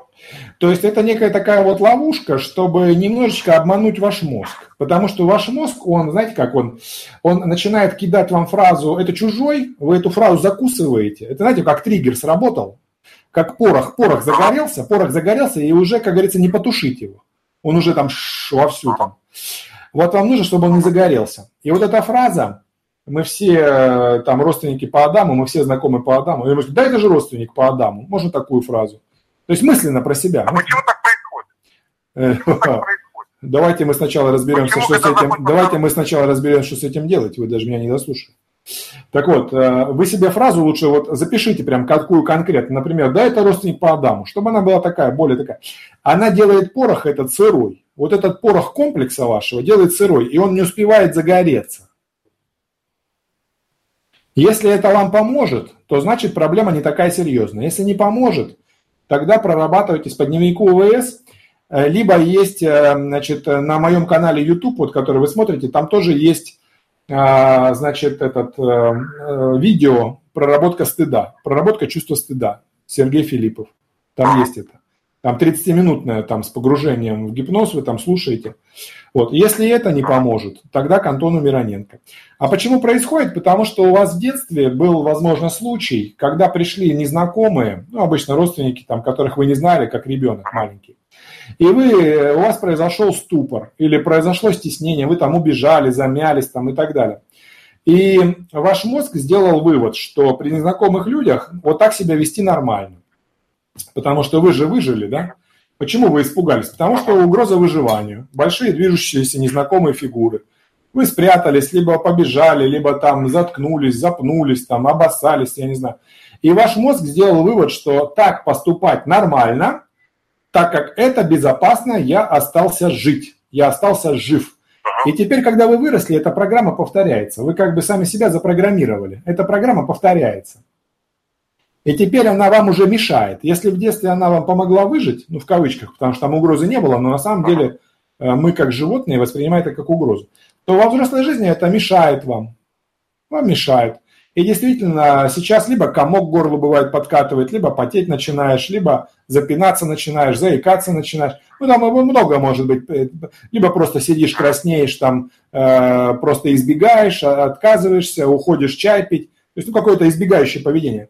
То есть это некая такая вот ловушка, чтобы немножечко обмануть ваш мозг. Потому что ваш мозг, он, знаете, как он, он начинает кидать вам фразу «это чужой», вы эту фразу закусываете. Это, знаете, как триггер сработал как порох. Порох загорелся, порох загорелся, и уже, как говорится, не потушить его. Он уже там вовсю там. Вот вам нужно, чтобы он не загорелся. И вот эта фраза, мы все э, там родственники по Адаму, мы все знакомы по Адаму. Я говорю, да это же родственник по Адаму. Можно такую фразу. То есть мысленно про себя. А почему так происходит? Почему так происходит? Давайте мы сначала разберемся, Почему что с этим. Давайте мы сначала разберемся, что с этим делать. Вы даже меня не дослушали. Так вот, э, вы себе фразу лучше вот запишите прям какую конкретно. Например, да, это родственник по Адаму, чтобы она была такая, более такая. Она делает порох этот сырой. Вот этот порох комплекса вашего делает сырой, и он не успевает загореться. Если это вам поможет, то значит проблема не такая серьезная. Если не поможет, тогда прорабатывайтесь по дневнику УВС, э, либо есть, э, значит, на моем канале YouTube, вот, который вы смотрите, там тоже есть а, значит, этот э, э, видео «Проработка стыда», «Проработка чувства стыда» Сергей Филиппов. Там есть это. Там 30-минутное там с погружением в гипноз, вы там слушаете. Вот. Если это не поможет, тогда к Антону Мироненко. А почему происходит? Потому что у вас в детстве был, возможно, случай, когда пришли незнакомые, ну, обычно родственники, там, которых вы не знали, как ребенок маленький, и вы, у вас произошел ступор или произошло стеснение, вы там убежали, замялись там и так далее. И ваш мозг сделал вывод, что при незнакомых людях вот так себя вести нормально. Потому что вы же выжили, да? Почему вы испугались? Потому что угроза выживанию, большие движущиеся незнакомые фигуры. Вы спрятались, либо побежали, либо там заткнулись, запнулись, там обоссались, я не знаю. И ваш мозг сделал вывод, что так поступать нормально, так как это безопасно, я остался жить, я остался жив. И теперь, когда вы выросли, эта программа повторяется. Вы как бы сами себя запрограммировали. Эта программа повторяется. И теперь она вам уже мешает. Если в детстве она вам помогла выжить, ну в кавычках, потому что там угрозы не было, но на самом деле э, мы как животные воспринимаем это как угрозу, то во взрослой жизни это мешает вам. Вам мешает. И действительно, сейчас либо комок горло бывает подкатывает, либо потеть начинаешь, либо запинаться начинаешь, заикаться начинаешь. Ну, там много может быть. Либо просто сидишь, краснеешь, там э, просто избегаешь, отказываешься, уходишь чай пить. То есть, ну, какое-то избегающее поведение.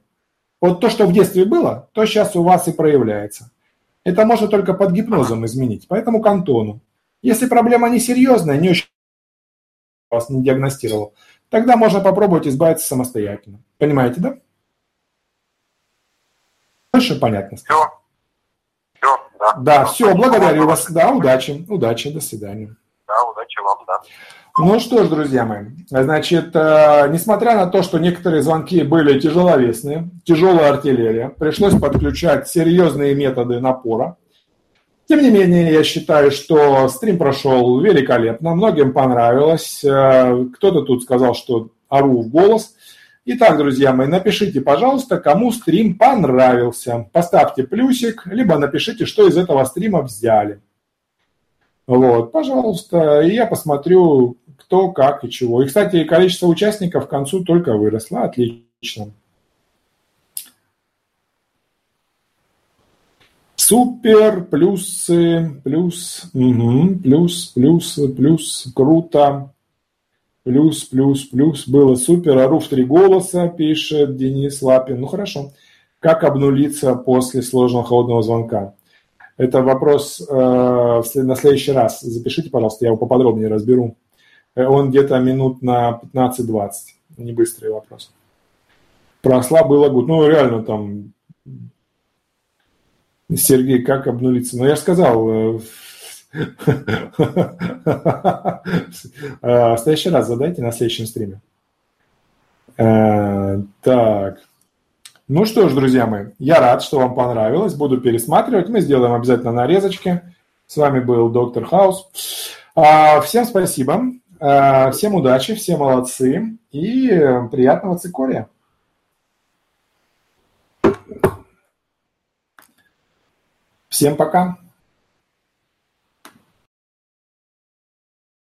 Вот то, что в детстве было, то сейчас у вас и проявляется. Это можно только под гипнозом изменить. Поэтому к Антону. Если проблема не серьезная, не очень вас не диагностировал, тогда можно попробовать избавиться самостоятельно. Понимаете, да? Больше понятно. Все. Все, да. Да, все, благодарю вас. Да, удачи. Удачи, до свидания. Да, удачи вам, да. Ну что ж, друзья мои, значит, э, несмотря на то, что некоторые звонки были тяжеловесные, тяжелая артиллерия, пришлось подключать серьезные методы напора. Тем не менее, я считаю, что стрим прошел великолепно, многим понравилось. Э, кто-то тут сказал, что ору в голос. Итак, друзья мои, напишите, пожалуйста, кому стрим понравился. Поставьте плюсик, либо напишите, что из этого стрима взяли. Вот, пожалуйста, и я посмотрю, кто, как и чего. И, кстати, количество участников к концу только выросло. Отлично. Супер, плюсы, плюс, угу, плюс, плюс, плюс, круто. Плюс, плюс, плюс, было супер. Ору в три голоса, пишет Денис Лапин. Ну хорошо. Как обнулиться после сложного холодного звонка? Это вопрос э, на следующий раз. Запишите, пожалуйста, я его поподробнее разберу. Э, он где-то минут на 15-20. Не быстрый вопрос. Про было год. Ну, реально там... Сергей, как обнулиться? Ну, я же сказал, э, в следующий раз задайте на следующем стриме. Так. Ну что ж, друзья мои, я рад, что вам понравилось. Буду пересматривать. Мы сделаем обязательно нарезочки. С вами был доктор Хаус. А, всем спасибо. А, всем удачи, все молодцы. И приятного цикория. Всем пока.